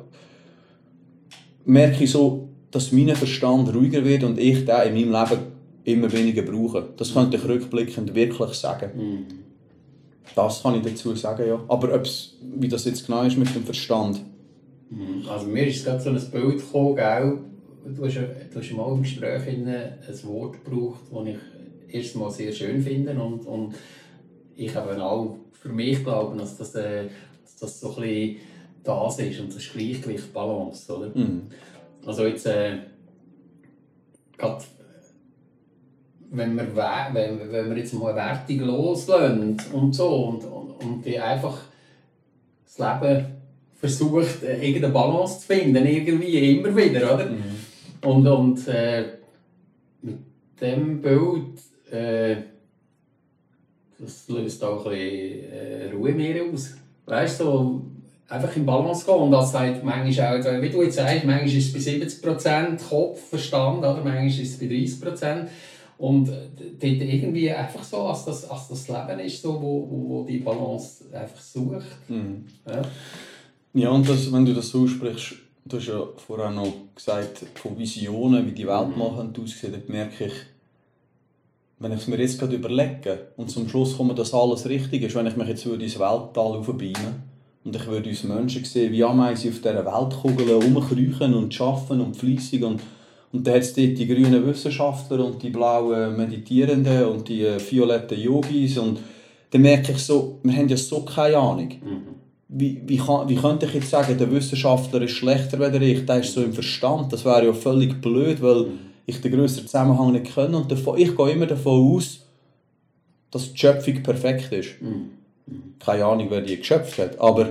merke ich so, dass mein Verstand ruhiger wird und ich den in meinem Leben immer weniger brauche. Das könnte ich rückblickend wirklich sagen. Mhm. Das kann ich dazu sagen, ja. Aber ob's, wie das jetzt genau ist mit dem Verstand. Mhm. Also mir ist gerade so ein Bild gekommen, gell? Du hast, du hast mal im Gespräch ein Wort gebraucht, das ich erstmal sehr schön finde und, und ich habe auch für mich glaube, dass das, äh, dass das so ein bisschen das ist und das Gleichgewicht, Balance, oder? Mhm. Also jetzt, äh, grad, wenn wir, wenn, wenn wir jetzt mal eine Wertung loslösen und so und, und, und die einfach das Leben versucht, äh, irgendeine Balance zu finden, irgendwie, immer wieder, oder? Mhm. Und, und äh, mit dem Bild, äh, das löst auch ein bisschen äh, Ruhe mehr aus. Weißt du, so, einfach in Balance gehen. Und das sagt manchmal auch, wie du jetzt sagst, manchmal ist es bei 70% Kopf, Verstand, oder manchmal ist es bei 30%. Und dort irgendwie einfach so, als das, als das Leben ist, so, wo, wo die Balance einfach sucht. Mhm. Ja. ja, und das, wenn du das so sprichst, du hast ja vorher noch gesagt, von Visionen, wie die Welt mhm. mal aussehen, dann merke ich, wenn ich es mir jetzt gerade überlege und zum Schluss komme, dass alles richtig ist, wenn ich mich jetzt ins Weltall aufbeamen und ich würde uns Menschen sehen, wie Ameisen auf dieser Weltkugel rumkriechen und arbeiten und fleissig und und dann hat es dort die grünen Wissenschaftler und die blauen Meditierenden und die äh, violetten Yogis und dann merke ich so, wir haben ja so keine Ahnung. Mhm. Wie, wie, kann, wie könnte ich jetzt sagen, der Wissenschaftler ist schlechter als ich, der ist so im Verstand, das wäre ja völlig blöd, weil mhm. ich den grösseren Zusammenhang nicht kenne und davon, ich gehe immer davon aus, dass die Schöpfung perfekt ist. Mhm keine Ahnung, wer die geschöpft hat, aber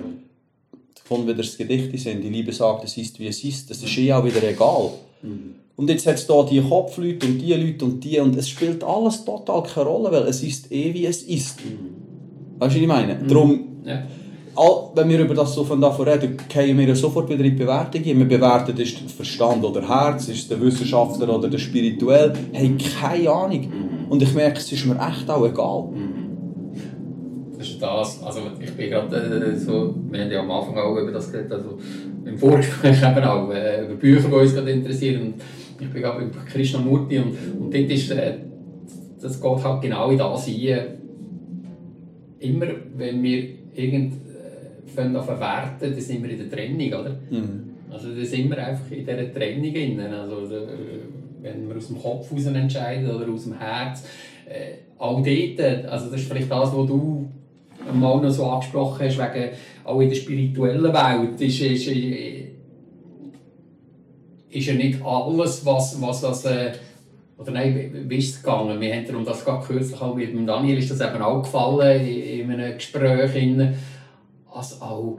von wieder das Gedicht sind, die Liebe sagt, es ist wie es ist, das ist eh auch wieder egal. Mhm. Und jetzt hat es da die Kopfleute und die Leute und die und es spielt alles total keine Rolle, weil es ist eh wie es ist. Mhm. Weißt du, was ich meine? Mhm. Darum, ja. all, wenn wir über das so von davon reden, gehen wir ja sofort wieder in die Bewertung. Wir bewerten, ist der Verstand oder Herz, ist der Wissenschaftler oder der Spirituell. Hey, keine Ahnung. Mhm. Und ich merke, es ist mir echt auch egal. Das. Also ich bin gerade äh, so, wir haben ja am Anfang auch über das geredet, also im Vorgespräch eben auch äh, über Bücher, die uns gerade interessieren. ich bin gerade bei Krishnamurti und, und dort ist, äh, das geht halt genau in das hinein. Immer, wenn wir irgend äh, auf verwerten, dann sind wir in der Trennung, oder? Mhm. Also das sind wir einfach in dieser Trennung drin. Also, äh, wenn wir aus dem Kopf heraus entscheiden oder aus dem Herz. Äh, auch dort, also das ist vielleicht das, was du mal noch so angesprochen hast, wegen auch in der spirituellen Welt, ist, ist, ist ja nicht alles, was, was, was äh, oder nein, wie ist es gegangen? Wir haben darum das gerade kürzlich auch mit Daniel ist das eben auch gefallen in, in einem Gespräch, in, als auch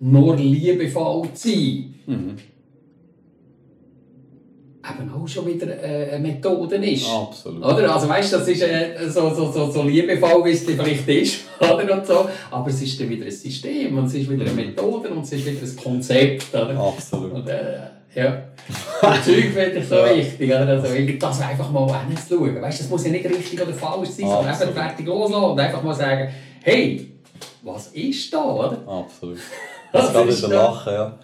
nur liebevoll zu sein. Mhm eben auch schon wieder äh, eine Methode ist. Absolut. Oder? Also weißt, das ist äh, so, so, so, so liebevoll, wie es vielleicht ist, oder? Und so. aber es ist dann wieder ein System und es ist wieder eine Methode und es ist wieder ein Konzept. Oder? Absolut. Und, äh, Ja. Das Zeug finde ich so wichtig, oder? Also, das einfach mal hinzuschauen. Weißt das muss ja nicht richtig oder falsch sein, sondern einfach fertig loslassen und einfach mal sagen, hey, was ist da, oder? Absolut. Das kann wieder da? lachen, ja.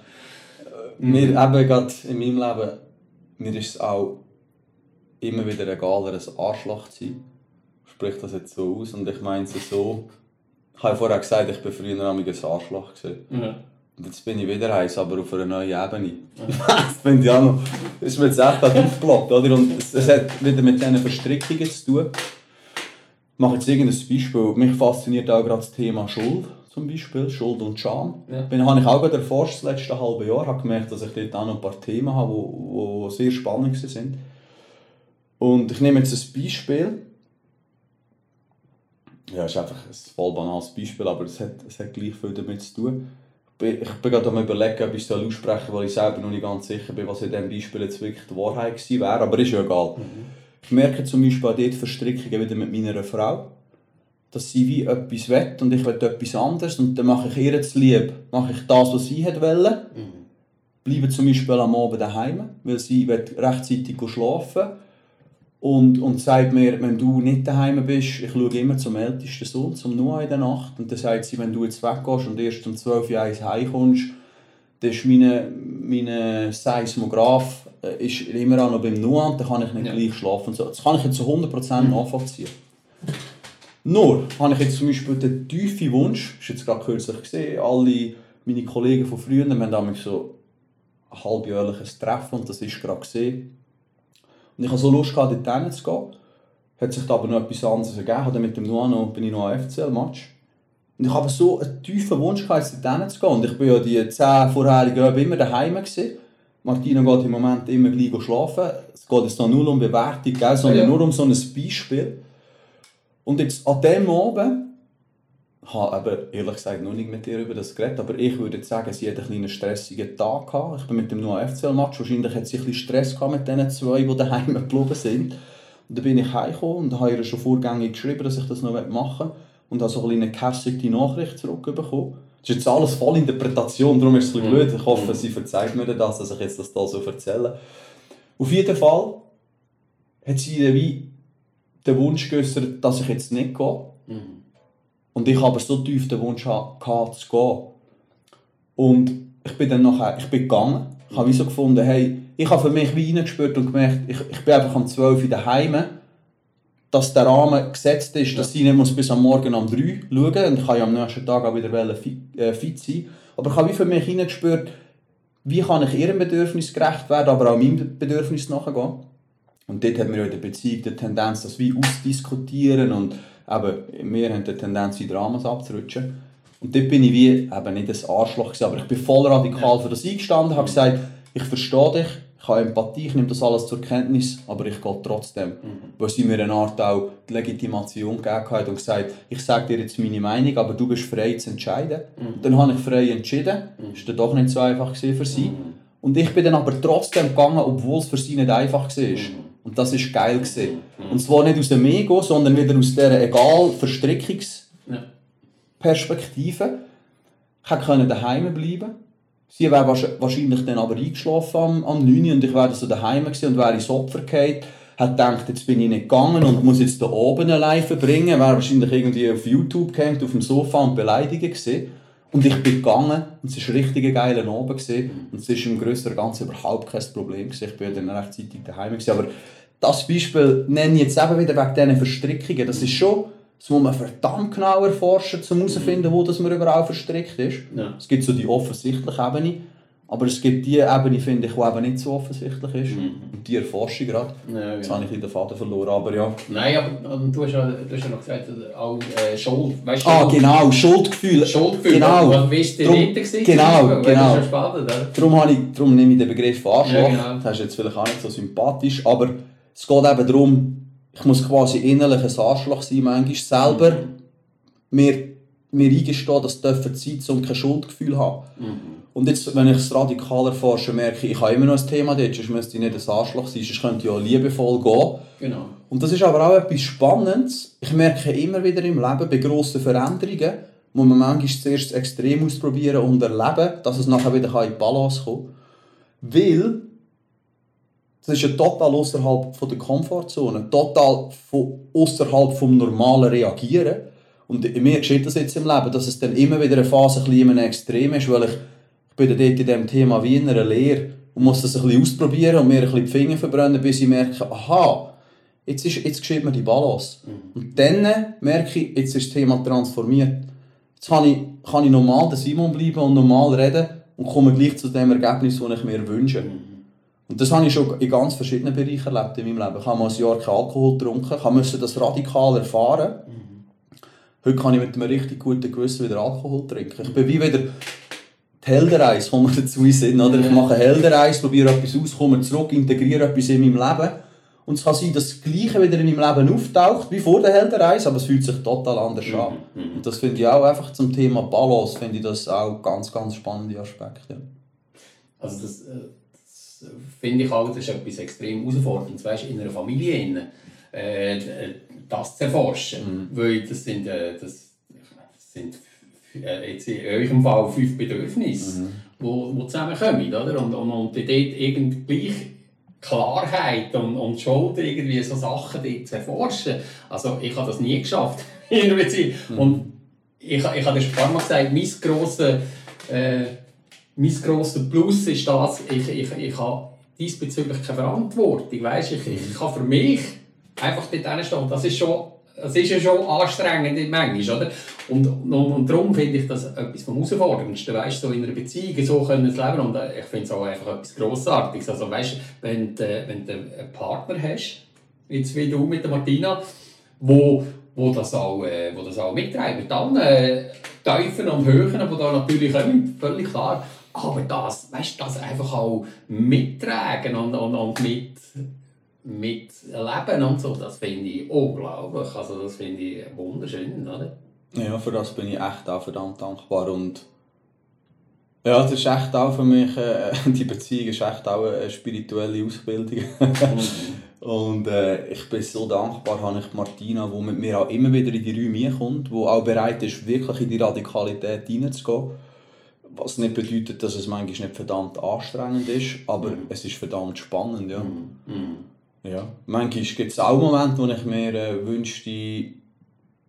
Mir eben gerade in meinem Leben, mir ist es auch immer wieder egaler, ein Arschloch zu sein. Ich spreche das jetzt so aus und ich meine es so. Ich habe ja vorher gesagt, ich war früher ein Arschloch. Gewesen. Und jetzt bin ich wieder eins, aber auf einer neuen Ebene. das finde ich auch noch. Das ist mir jetzt echt aufgeploppt, oder? Und es, es hat wieder mit diesen Verstrickungen zu tun. Ich mache jetzt irgendein Beispiel. Mich fasziniert auch gerade das Thema Schuld, zum Beispiel. Schuld und Scham. Ja. Bin, habe ich auch erforscht das letzte halbe Jahr. habe gemerkt, dass ich dort auch noch ein paar Themen habe, die, sehr spannend sind. Und ich nehme jetzt ein Beispiel. Ja, ist einfach ein voll banales Beispiel, aber es hat, es hat gleich viel damit zu tun. Ich bin, gerade am überlegen, ob ich es aussprechen soll, weil ich selber noch nicht ganz sicher bin, was in diesem Beispiel jetzt wirklich die Wahrheit gewesen wäre, aber ist ja egal. Ich merke zum Beispiel auch dort Verstrickungen wieder mit meiner Frau, dass sie wie etwas will und ich will etwas anderes und dann mache ich ihr zu lieb, mache ich das, was sie hat wollte, bleibe zum Beispiel am Abend daheim, weil sie will rechtzeitig schlafen und, und sagt mir, wenn du nicht daheim bist, ich schaue immer zum ältesten Sohn, zum Noah in der Nacht, und dann sagt sie, wenn du jetzt weggehst und erst um 12 Uhr heimkommst, dann ist meine, meine Seismograph äh, ist immer auch noch beim Noah und dann kann ich nicht Ja. gleich schlafen. Das kann ich jetzt zu 100% nachvollziehen. Nur habe ich jetzt zum Beispiel den tiefen Wunsch, das ist jetzt gerade kürzlich gesehen, alle meine Kollegen von früher, wir haben damals so ein halbjährliches Treffen und das ist gerade gesehen. Und ich hatte so Lust, gehabt, dort gehen. Hat sich da aber noch etwas anderes ergeben. Habe dann mit dem Noah noch, bin ich noch an FCL-Match. Und ich habe so einen tiefen Wunsch, gehabt, jetzt dort gehen. Und ich bin ja die zehn vorherigen Jahre immer daheim. Gewesen. Martina geht im Moment immer gleich schlafen. Es geht jetzt noch null um Bewertung, gell, sondern Ja. nur um so ein Beispiel. Und jetzt an dem Abend, ich habe aber ehrlich gesagt noch nicht mit ihr über das geredet, aber ich würde sagen, sie hat einen kleinen stressigen Tag gehabt. Ich bin mit dem Noah FCL-Match, wahrscheinlich hat sie ein bisschen Stress gehabt mit diesen zwei, die daheim geblieben sind. Und dann bin ich heimgekommen und habe ihr schon vorgängig geschrieben, dass ich das noch machen will. Und habe so eine kleine Nachricht zurückbekommen. Das ist jetzt alles voll Interpretation, darum ist es ein bisschen blöd. Ich hoffe, sie verzeiht mir das, dass ich jetzt das da so erzähle. Auf jeden Fall hat sie wie den Wunsch geäußert, dass ich jetzt nicht gehe. Und ich habe so tief den Wunsch gehabt, zu gehen. Und ich bin dann nachher, ich bin gegangen. Ich habe wie so gefunden, hey, ich habe für mich wie reingespürt und gemerkt, ich, ich bin einfach um 12 Uhr daheim, dass der Rahmen gesetzt ist, dass sie nicht muss bis am Morgen um 3 Uhr schauen und ich kann ja am nächsten Tag auch wieder fit, äh, fit sein. Aber ich habe wie für mich reingespürt, wie kann ich ihrem Bedürfnis gerecht werden, aber auch meinem Bedürfnis nachgehen. Und dort haben wir ja in der Beziehung die Tendenz, das wie ausdiskutieren und eben, wir haben die Tendenz, in Dramas abzurutschen. Und dort bin ich wie, eben nicht ein Arschloch gewesen, aber ich bin voll radikal für das eingestanden, habe gesagt, ich verstehe dich, ich habe Empathie, ich nehme das alles zur Kenntnis, aber ich gehe trotzdem. Weil sie mir eine Art auch die Legitimation gegeben hat und gesagt, ich sage dir jetzt meine Meinung, aber du bist frei zu entscheiden. Und dann habe ich frei entschieden, ist dann doch nicht so einfach für sie. Und ich bin dann aber trotzdem gegangen, obwohl es für sie nicht einfach war. Und das war geil. Gewesen. Und zwar nicht aus dem Ego, sondern wieder aus dieser egal Verstrickungsperspektive. Ich hätte daheim bleiben Sie wäre wahrsch- wahrscheinlich dann aber eingeschlafen am, am 9 Uhr und ich wäre so daheim gewesen und wäre ins Opfer gefallen. Hat gedacht, jetzt bin ich nicht gegangen und muss jetzt da oben allein verbringen. Wäre wahrscheinlich irgendwie auf YouTube gehängt, auf dem Sofa und beleidigt gewesen. Und ich bin gegangen und es war richtig ein geiler Abend. Gewesen. Und es war im Größeren Ganzen überhaupt kein Problem. Gewesen. Ich bin ja dann rechtzeitig daheim. Gewesen. Aber das Beispiel nenne ich jetzt eben wieder wegen diesen Verstrickungen. Das ist schon, das muss man verdammt genau erforschen, um herauszufinden, wo das man überall verstrickt ist. Ja. Es gibt so die offensichtliche Ebene, aber es gibt die Ebene, finde ich, die eben nicht so offensichtlich ist. Und die erforsche ich gerade. Ja, Jetzt genau. habe ich den Faden verloren, aber ja. Nein, aber ähm, du, hast ja, du hast ja noch gesagt, auch äh, Schuld. Weißt du, Ah, genau, Schuldgefühl. Schuldgefühl. Genau. Was bist du Drum- nicht gewesen? genau, Das genau. ist ja spannend, oder? Darum, habe ich, darum nehme ich den Begriff Arschloch. Ja, genau. Das ist jetzt vielleicht auch nicht so sympathisch, aber es geht eben darum, ich muss quasi innerlich ein Arschloch sein, manchmal selber mir, mir eingestehen, dass dürfen Zeit um kein Schuldgefühl haben. Und jetzt, wenn ich es radikal erforsche, merke ich, ich habe immer noch ein Thema dort, sonst müsste ich nicht ein Arschloch sein, sonst könnte ich ja liebevoll gehen. Genau. Und das ist aber auch etwas Spannendes. Ich merke immer wieder im Leben, bei grossen Veränderungen, muss man manchmal zuerst extrem ausprobieren und erleben, dass es nachher wieder in die Balance kommt. Weil das ist ja total außerhalb der Komfortzone, total außerhalb vom normalen Reagieren. Und mir geschieht das jetzt im Leben, dass es dann immer wieder eine Phase ein bisschen Extrem ist, weil ich bin dann dort in diesem Thema wie in einer Lehre und muss das ein bisschen ausprobieren und mir ein bisschen die Finger verbrennen, bis ich merke, aha, jetzt, ist, jetzt geschieht mir die Balance. Mhm. Und dann merke ich, jetzt ist das Thema transformiert. Jetzt kann ich, kann ich normal der Simon bleiben und normal reden und komme gleich zu dem Ergebnis, das ich mir wünsche. Mhm. Und das habe ich schon in ganz verschiedenen Bereichen erlebt in meinem Leben. Ich habe mal ein Jahr keinen Alkohol getrunken, ich musste das radikal erfahren. Mhm. Heute kann ich mit einem richtig guten Gewissen wieder Alkohol trinken. Ich bin wie wieder die Heldenreise, wo wir dazu sind. Oder? Ich mache eine Heldenreise, probiere etwas aus, komme zurück, integriere etwas in meinem Leben. Und es kann sein, dass das Gleiche wieder in meinem Leben auftaucht, wie vor der Heldenreise, aber es fühlt sich total anders mhm. an. Mhm. Und das finde ich auch einfach zum Thema Balance, finde ich das auch ganz, ganz spannende Aspekte. Also das, äh, das finde ich auch, das ist etwas extrem herausforderndes, weißt, in einer Familie äh, das zu erforschen. Mhm. Weil das sind, äh, das, das sind äh, jetzt in eurem Fall fünf Bedürfnisse, mhm. wo, wo zusammenkommen. Oder? Und, und, und dort irgendwie Klarheit und, und Schuld, irgendwie so Sachen die zu erforschen. Also ich habe das nie geschafft in einer Beziehung. Mhm. Und ich, ich habe das ein paar Mal gesagt, mein grosser, äh, mein grosser Plus ist das, ich, ich, ich habe diesbezüglich keine Verantwortung. Weißt? Ich, ich kann für mich einfach dort stehen. Das ist schon es ist ja schon anstrengend manchmal, oder? Und, und, und darum finde ich das etwas vom Herausforderndsten, weißt, so in einer Beziehung so können zu leben und äh, ich finde es auch einfach etwas Grossartiges. Also weißt, wenn du, wenn du einen Partner hast, jetzt wie du mit der Martina, wo, wo das auch, äh, wo das auch mitträgt, mit allen äh, Tiefen und Höhen, die da natürlich kommen, völlig klar, aber das, weißt, das einfach auch mittragen und, und, und mit mit Leben und so, das finde ich unglaublich. Also das finde ich wunderschön, oder? Ja, für das bin ich echt auch verdammt dankbar und ja, das ist echt auch für mich, äh, die Beziehung ist echt auch eine spirituelle Ausbildung. Mhm. und äh, ich bin so dankbar, habe ich Martina, die mit mir auch immer wieder in die Räume kommt, die auch bereit ist, wirklich in die Radikalität hineinzugehen. Was nicht bedeutet, dass es manchmal nicht verdammt anstrengend ist, aber mhm. es ist verdammt spannend, ja. Ja, manchmal gibt es auch Momente, wo ich mir äh, wünschte,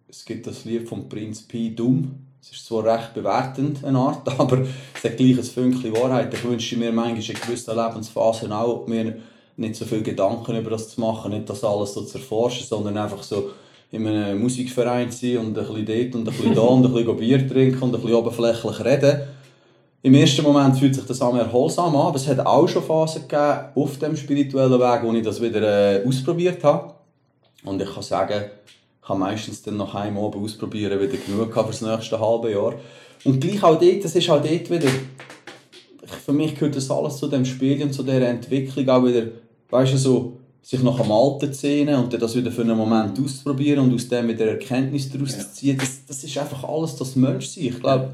es gibt das Lied von Prinz Pi Dumm. Es ist zwar recht bewertend, eine Art, aber es hat gleich ein Fünkchen Wahrheit. Ich wünschte mir manchmal in gewissen Lebensphasen auch, mir nicht so viele Gedanken über das zu machen, nicht das alles so zu erforschen, sondern einfach so in einem Musikverein zu sein und ein bisschen dort und ein bisschen da und ein bisschen Bier trinken und ein bisschen oberflächlich reden im ersten Moment fühlt sich das an erholsam an, aber es hat auch schon Phasen gegeben auf dem spirituellen Weg, wo ich das wieder äh, ausprobiert habe. Und ich kann sagen, ich habe meistens dann nach einem Abend ausprobieren wieder genug für das nächste halbe Jahr. Und gleich auch dort, das ist auch dort wieder, für mich gehört das alles zu dem Spiel und zu dieser Entwicklung auch wieder, weißt du, so, sich nach dem Alten zu sehen und das wieder für einen Moment auszuprobieren und aus dem wieder Erkenntnis daraus zu ziehen, das, das ist einfach alles das Menschsein. Ich glaube,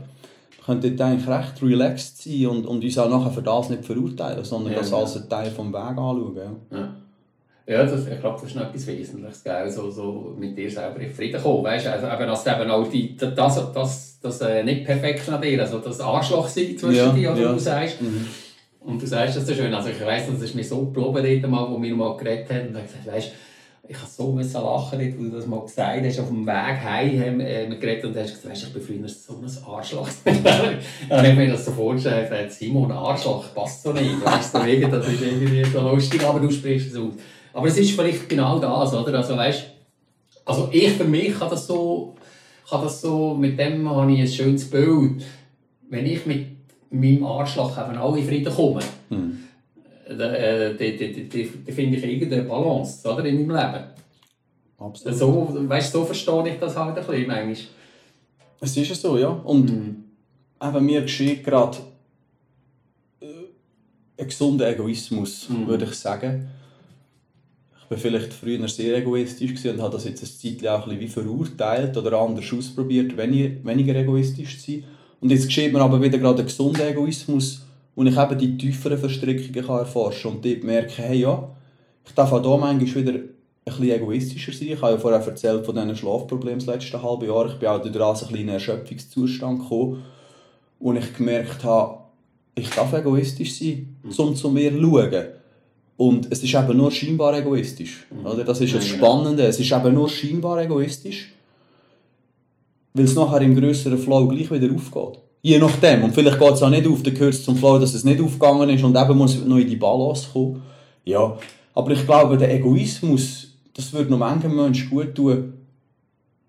könnte dort eigentlich recht relaxed sein und, und uns auch nachher für das nicht verurteilen, sondern ja, das als einen Teil des Weges anschauen. Ja. ja. Das, ich glaube, das ist noch etwas Wesentliches, gell? So, so mit dir selber in Frieden kommen, weißt du, also, eben, dass eben auch die, das, das, das, das äh, nicht perfekt an dir, also das Arschloch sein zwischen ja, dir, oder ja. du sagst. Mhm. Und du sagst das so schön, also ich weiss, das ist mir so gelobt, mal, wo wir mal geredet haben, und ich gesagt, weißt ich habe so müssen lachen, als du das mal gesagt hast. Auf dem Weg heim haben äh, wir geredet und hast gesagt, ich bin früher so ein Arschloch. dann habe ich mir das so vorgestellt, gesagt, Simon, Arschloch passt so nicht. Weißt du, wegen, das ist irgendwie so lustig, aber du sprichst es aus. Aber es ist vielleicht genau das, oder? Also, weißt, also ich für mich kann das so, kann das so, mit dem habe ich ein schönes Bild. Wenn ich mit meinem Arschloch eben auch in Frieden komme, da, äh, da, finde ich irgendeine Balance oder, in meinem Leben. Absolut. So, weißt, so verstehe ich das halt ein bisschen manchmal. Es ist ja so, ja. Und mhm. eben mir geschieht gerade äh, ein gesunder Egoismus, mhm. würde ich sagen. Ich war vielleicht früher sehr egoistisch und habe das jetzt ein Zeitchen auch ein bisschen wie verurteilt oder anders ausprobiert, weniger egoistisch zu sein. Und jetzt geschieht mir aber wieder gerade ein gesunder Egoismus, und ich eben die tieferen Verstrickungen kann erforschen und dort merke, hey ja, ich darf auch hier manchmal wieder ein bisschen egoistischer sein. Ich habe ja vorher erzählt von diesen Schlafproblemen das letzte halbe Jahr. Ich bin auch durch ein in einen Erschöpfungszustand gekommen, wo ich gemerkt habe, ich darf egoistisch sein, um zu mir zu schauen. Und es ist eben nur scheinbar egoistisch. Oder? Das ist das Spannende. Es ist eben nur scheinbar egoistisch, weil es nachher im größeren Flow gleich wieder aufgeht. Je nachdem. Und vielleicht geht es auch nicht auf, dann gehört es zum Flow, dass es nicht aufgegangen ist und eben muss noch in die Balance kommen. Ja, aber ich glaube, der Egoismus, das würde noch manchen Menschen gut tun,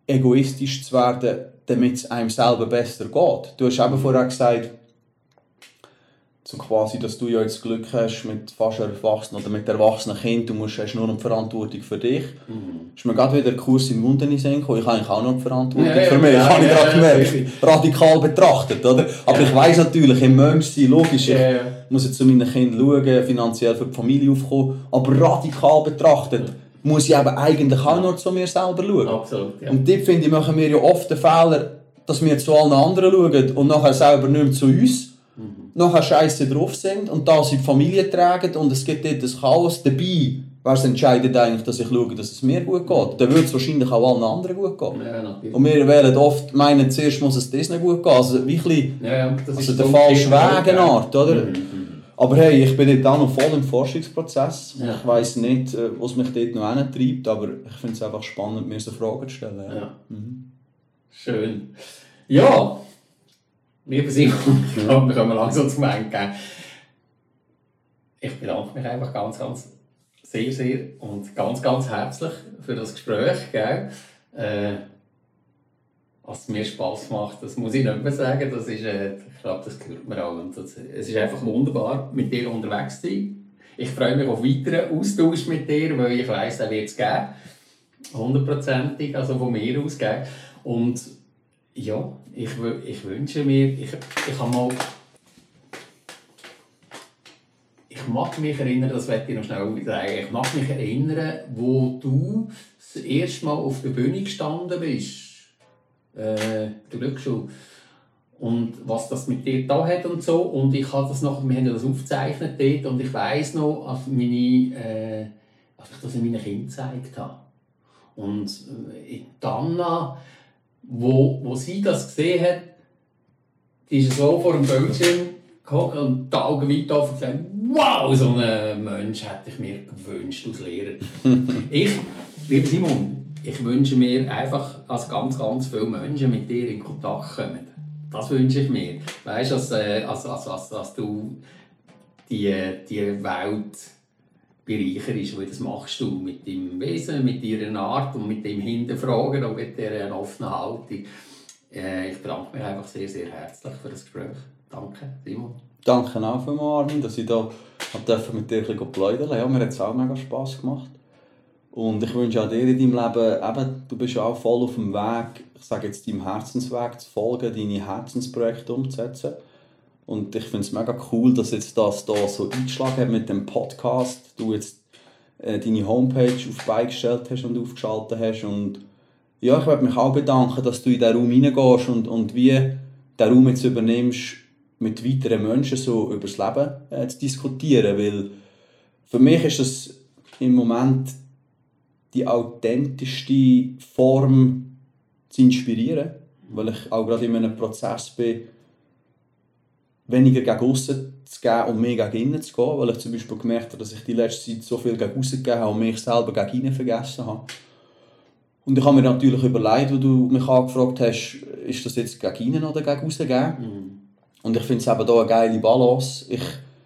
egoistisch zu werden, damit es einem selber besser geht. Du hast eben vorher gesagt, so quasi, dass du ja jetzt Glück hast mit fast Erwachsenen oder mit erwachsenen Kind, du musst, hast nur noch Verantwortung für dich. Mhm. Ist mir gerade wieder ein Kurs im Wunden in Ich habe eigentlich auch noch Verantwortung ja, für mich. Ja, habe ich gerade gemerkt. Radikal betrachtet, oder? Aber ich weiss natürlich, im Menschsein, logisch, ich muss jetzt zu meinen Kindern schauen, finanziell für die Familie aufkommen, aber radikal betrachtet muss ich eben eigentlich auch nur zu mir selber schauen. Absolut, Und dort, finde ich, machen wir ja oft den Fehler, dass wir zu allen anderen schauen und nachher selber nicht mehr zu uns nachher scheiße drauf sind und da sie die Familie tragen und es gibt dort ein Chaos dabei, wer entscheidet eigentlich, dass ich schaue, dass es mir gut geht, dann würde es wahrscheinlich auch allen anderen gut gehen. Ja, und wir wählen oft, meinen, zuerst muss es das nicht gut gehen, also wirklich, ja, ja, das also der falsche Weg eine Art, oder? Mhm, mhm. Aber hey, ich bin jetzt auch noch voll im Forschungsprozess. Ja. Ich weiss nicht, äh, was mich dort noch hintreibt, aber ich finde es einfach spannend, mir so Fragen zu stellen. Ja. Mhm. Schön. Ja, Lieber Simon, ich glaube, wir können langsam zum Ende. Ich bedanke mich einfach ganz, ganz sehr, sehr und ganz, ganz herzlich für das Gespräch. Gell? Äh, was mir Spass macht, das muss ich nicht mehr sagen. Das ist, äh, ich glaube, das gehört mir auch. Und das, es ist einfach wunderbar, mit dir unterwegs zu sein. Ich freue mich auf weiteren Austausch mit dir, weil ich weiss, er wird es geben. Hundertprozentig, also von mir aus. Gell? Und ja, ich, ich wünsche mir, ich, ich habe mal, ich mag mich erinnern, das werde ich noch schnell sagen, ich mag mich erinnern, wo du das erste Mal auf der Bühne gestanden bist, äh, der Glücksschule. Und was das mit dir da hat und so. Und ich habe das noch, wir haben das aufgezeichnet dort und ich weiß noch, als, meine, äh, als ich das in meinen Kindern gezeigt habe. Und äh, dann wo, wo sie das gesehen hat, die ist so vor dem Bildschirm gehockt und die Augen weit offen und gesagt, wow, so einen Mensch hätte ich mir gewünscht als Lehrer. ich, lieber Simon, ich wünsche mir einfach, dass ganz, ganz viele Menschen mit dir in Kontakt kommen. Das wünsche ich mir. Weißt du, dass, äh, dass, dass, dass, dass du die, die Welt bereicherst, weil das machst du mit deinem Wesen, mit deiner Art und mit dem Hinterfragen und mit dieser offenen Haltung. Äh, ich bedanke mich einfach sehr, sehr herzlich für das Gespräch. Danke, Simon. Danke auch für Armin, dass ich da mit dir ein plaudern Ja, mir hat es auch mega Spass gemacht. Und ich wünsche auch dir in deinem Leben, eben, du bist auch voll auf dem Weg, ich sage jetzt deinem Herzensweg zu folgen, deine Herzensprojekte umzusetzen. Und ich finde es mega cool, dass jetzt das da so eingeschlagen hat mit dem Podcast. Du jetzt äh, deine Homepage auf beigestellt hast und aufgeschaltet hast. Und ja, ich möchte mich auch bedanken, dass du in diesen Raum reingehst und, und wie den Raum jetzt übernimmst, mit weiteren Menschen so über das Leben äh, zu diskutieren. Weil für mich ist das im Moment die authentischste Form zu inspirieren, weil ich auch gerade in einem Prozess bin, weniger gegen außen zu geben und mehr gegen innen zu gehen, weil ich zum Beispiel gemerkt habe, dass ich die letzte Zeit so viel gegen außen gegeben habe und mich selber gegen innen vergessen habe. Und ich habe mir natürlich überlegt, wo du mich angefragt hast, ist das jetzt gegen innen oder gegen außen geben? Mhm. Und ich finde es eben hier eine geile Balance. Ich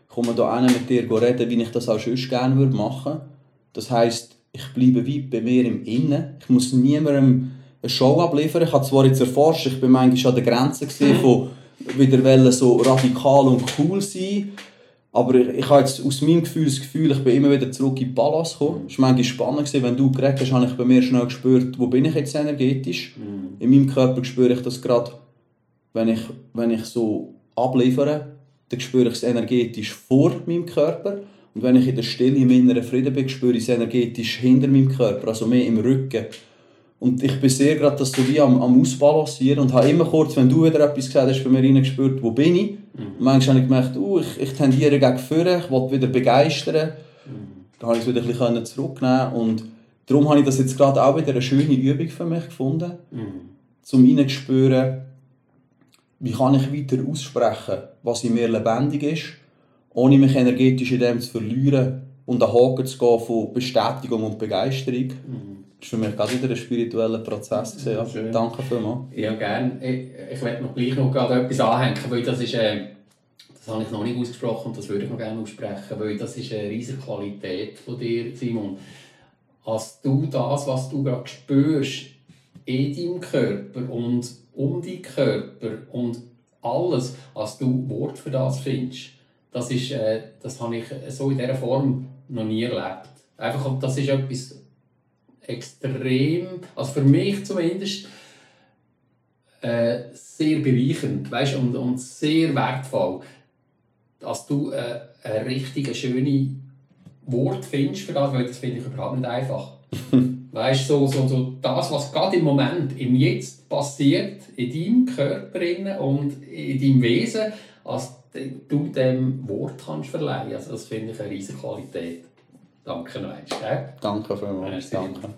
komme hier hin mit dir reden, wie ich das auch sonst gerne würde machen. Das heisst, ich bleibe weit bei mir im Innen. Ich muss niemandem eine Show abliefern. Ich habe zwar jetzt erforscht, ich bin manchmal an der Grenze gesehen von wieder so radikal und cool sein. Aber ich, ich habe jetzt aus meinem Gefühl das Gefühl, ich bin immer wieder zurück in den Palast gekommen. Es war manchmal spannend, wenn du geredet hast, habe ich bei mir schnell gespürt, wo bin ich jetzt energetisch. Mhm. In meinem Körper spüre ich das gerade, wenn ich, wenn ich so abliefere, dann spüre ich es energetisch vor meinem Körper. Und wenn ich in der Stille, im inneren Frieden bin, spüre ich es energetisch hinter meinem Körper, also mehr im Rücken. Und ich bin sehr gerade, dass du wie am, am Ausbalancieren und habe immer kurz, wenn du wieder etwas gesagt hast, bei mir reingespürt, wo bin ich? Mhm. Und manchmal habe ich gemerkt, uh, ich, ich tendiere gegen vorne, ich will wieder begeistern. Mhm. Dann habe ich es wieder ein bisschen zurücknehmen und darum habe ich das jetzt gerade auch wieder eine schöne Übung für mich gefunden, mhm. um reinzuspüren, wie kann ich weiter aussprechen, was in mir lebendig ist, ohne mich energetisch in dem zu verlieren und an Haken zu gehen von Bestätigung und Begeisterung. Mhm. Das war für mich gerade wieder ein spiritueller Prozess. Ja, danke vielmals. Ja, gerne. Ich, ich werde noch gleich noch gerade etwas anhängen, weil das ist... Äh das habe ich noch nicht ausgesprochen und das würde ich noch gerne aussprechen, weil das ist eine riesige Qualität von dir, Simon. Als du das, was du gerade spürst, in deinem Körper und um deinen Körper und alles, als du Wort für das findest, das, ist, äh, das habe ich so in dieser Form noch nie erlebt. Einfach, das ist etwas extrem, also für mich zumindest, äh, sehr bereichernd weißt, und, und sehr wertvoll dass du äh, ein richtig schönes Wort findest für das, weil das finde ich überhaupt nicht einfach. weißt so, so, so das, was gerade im Moment, im Jetzt passiert, in deinem Körper und in deinem Wesen, als du dem Wort kannst verleihen. Also das finde ich eine riesige Qualität. Danke noch einmal. Danke vielmals. Danke.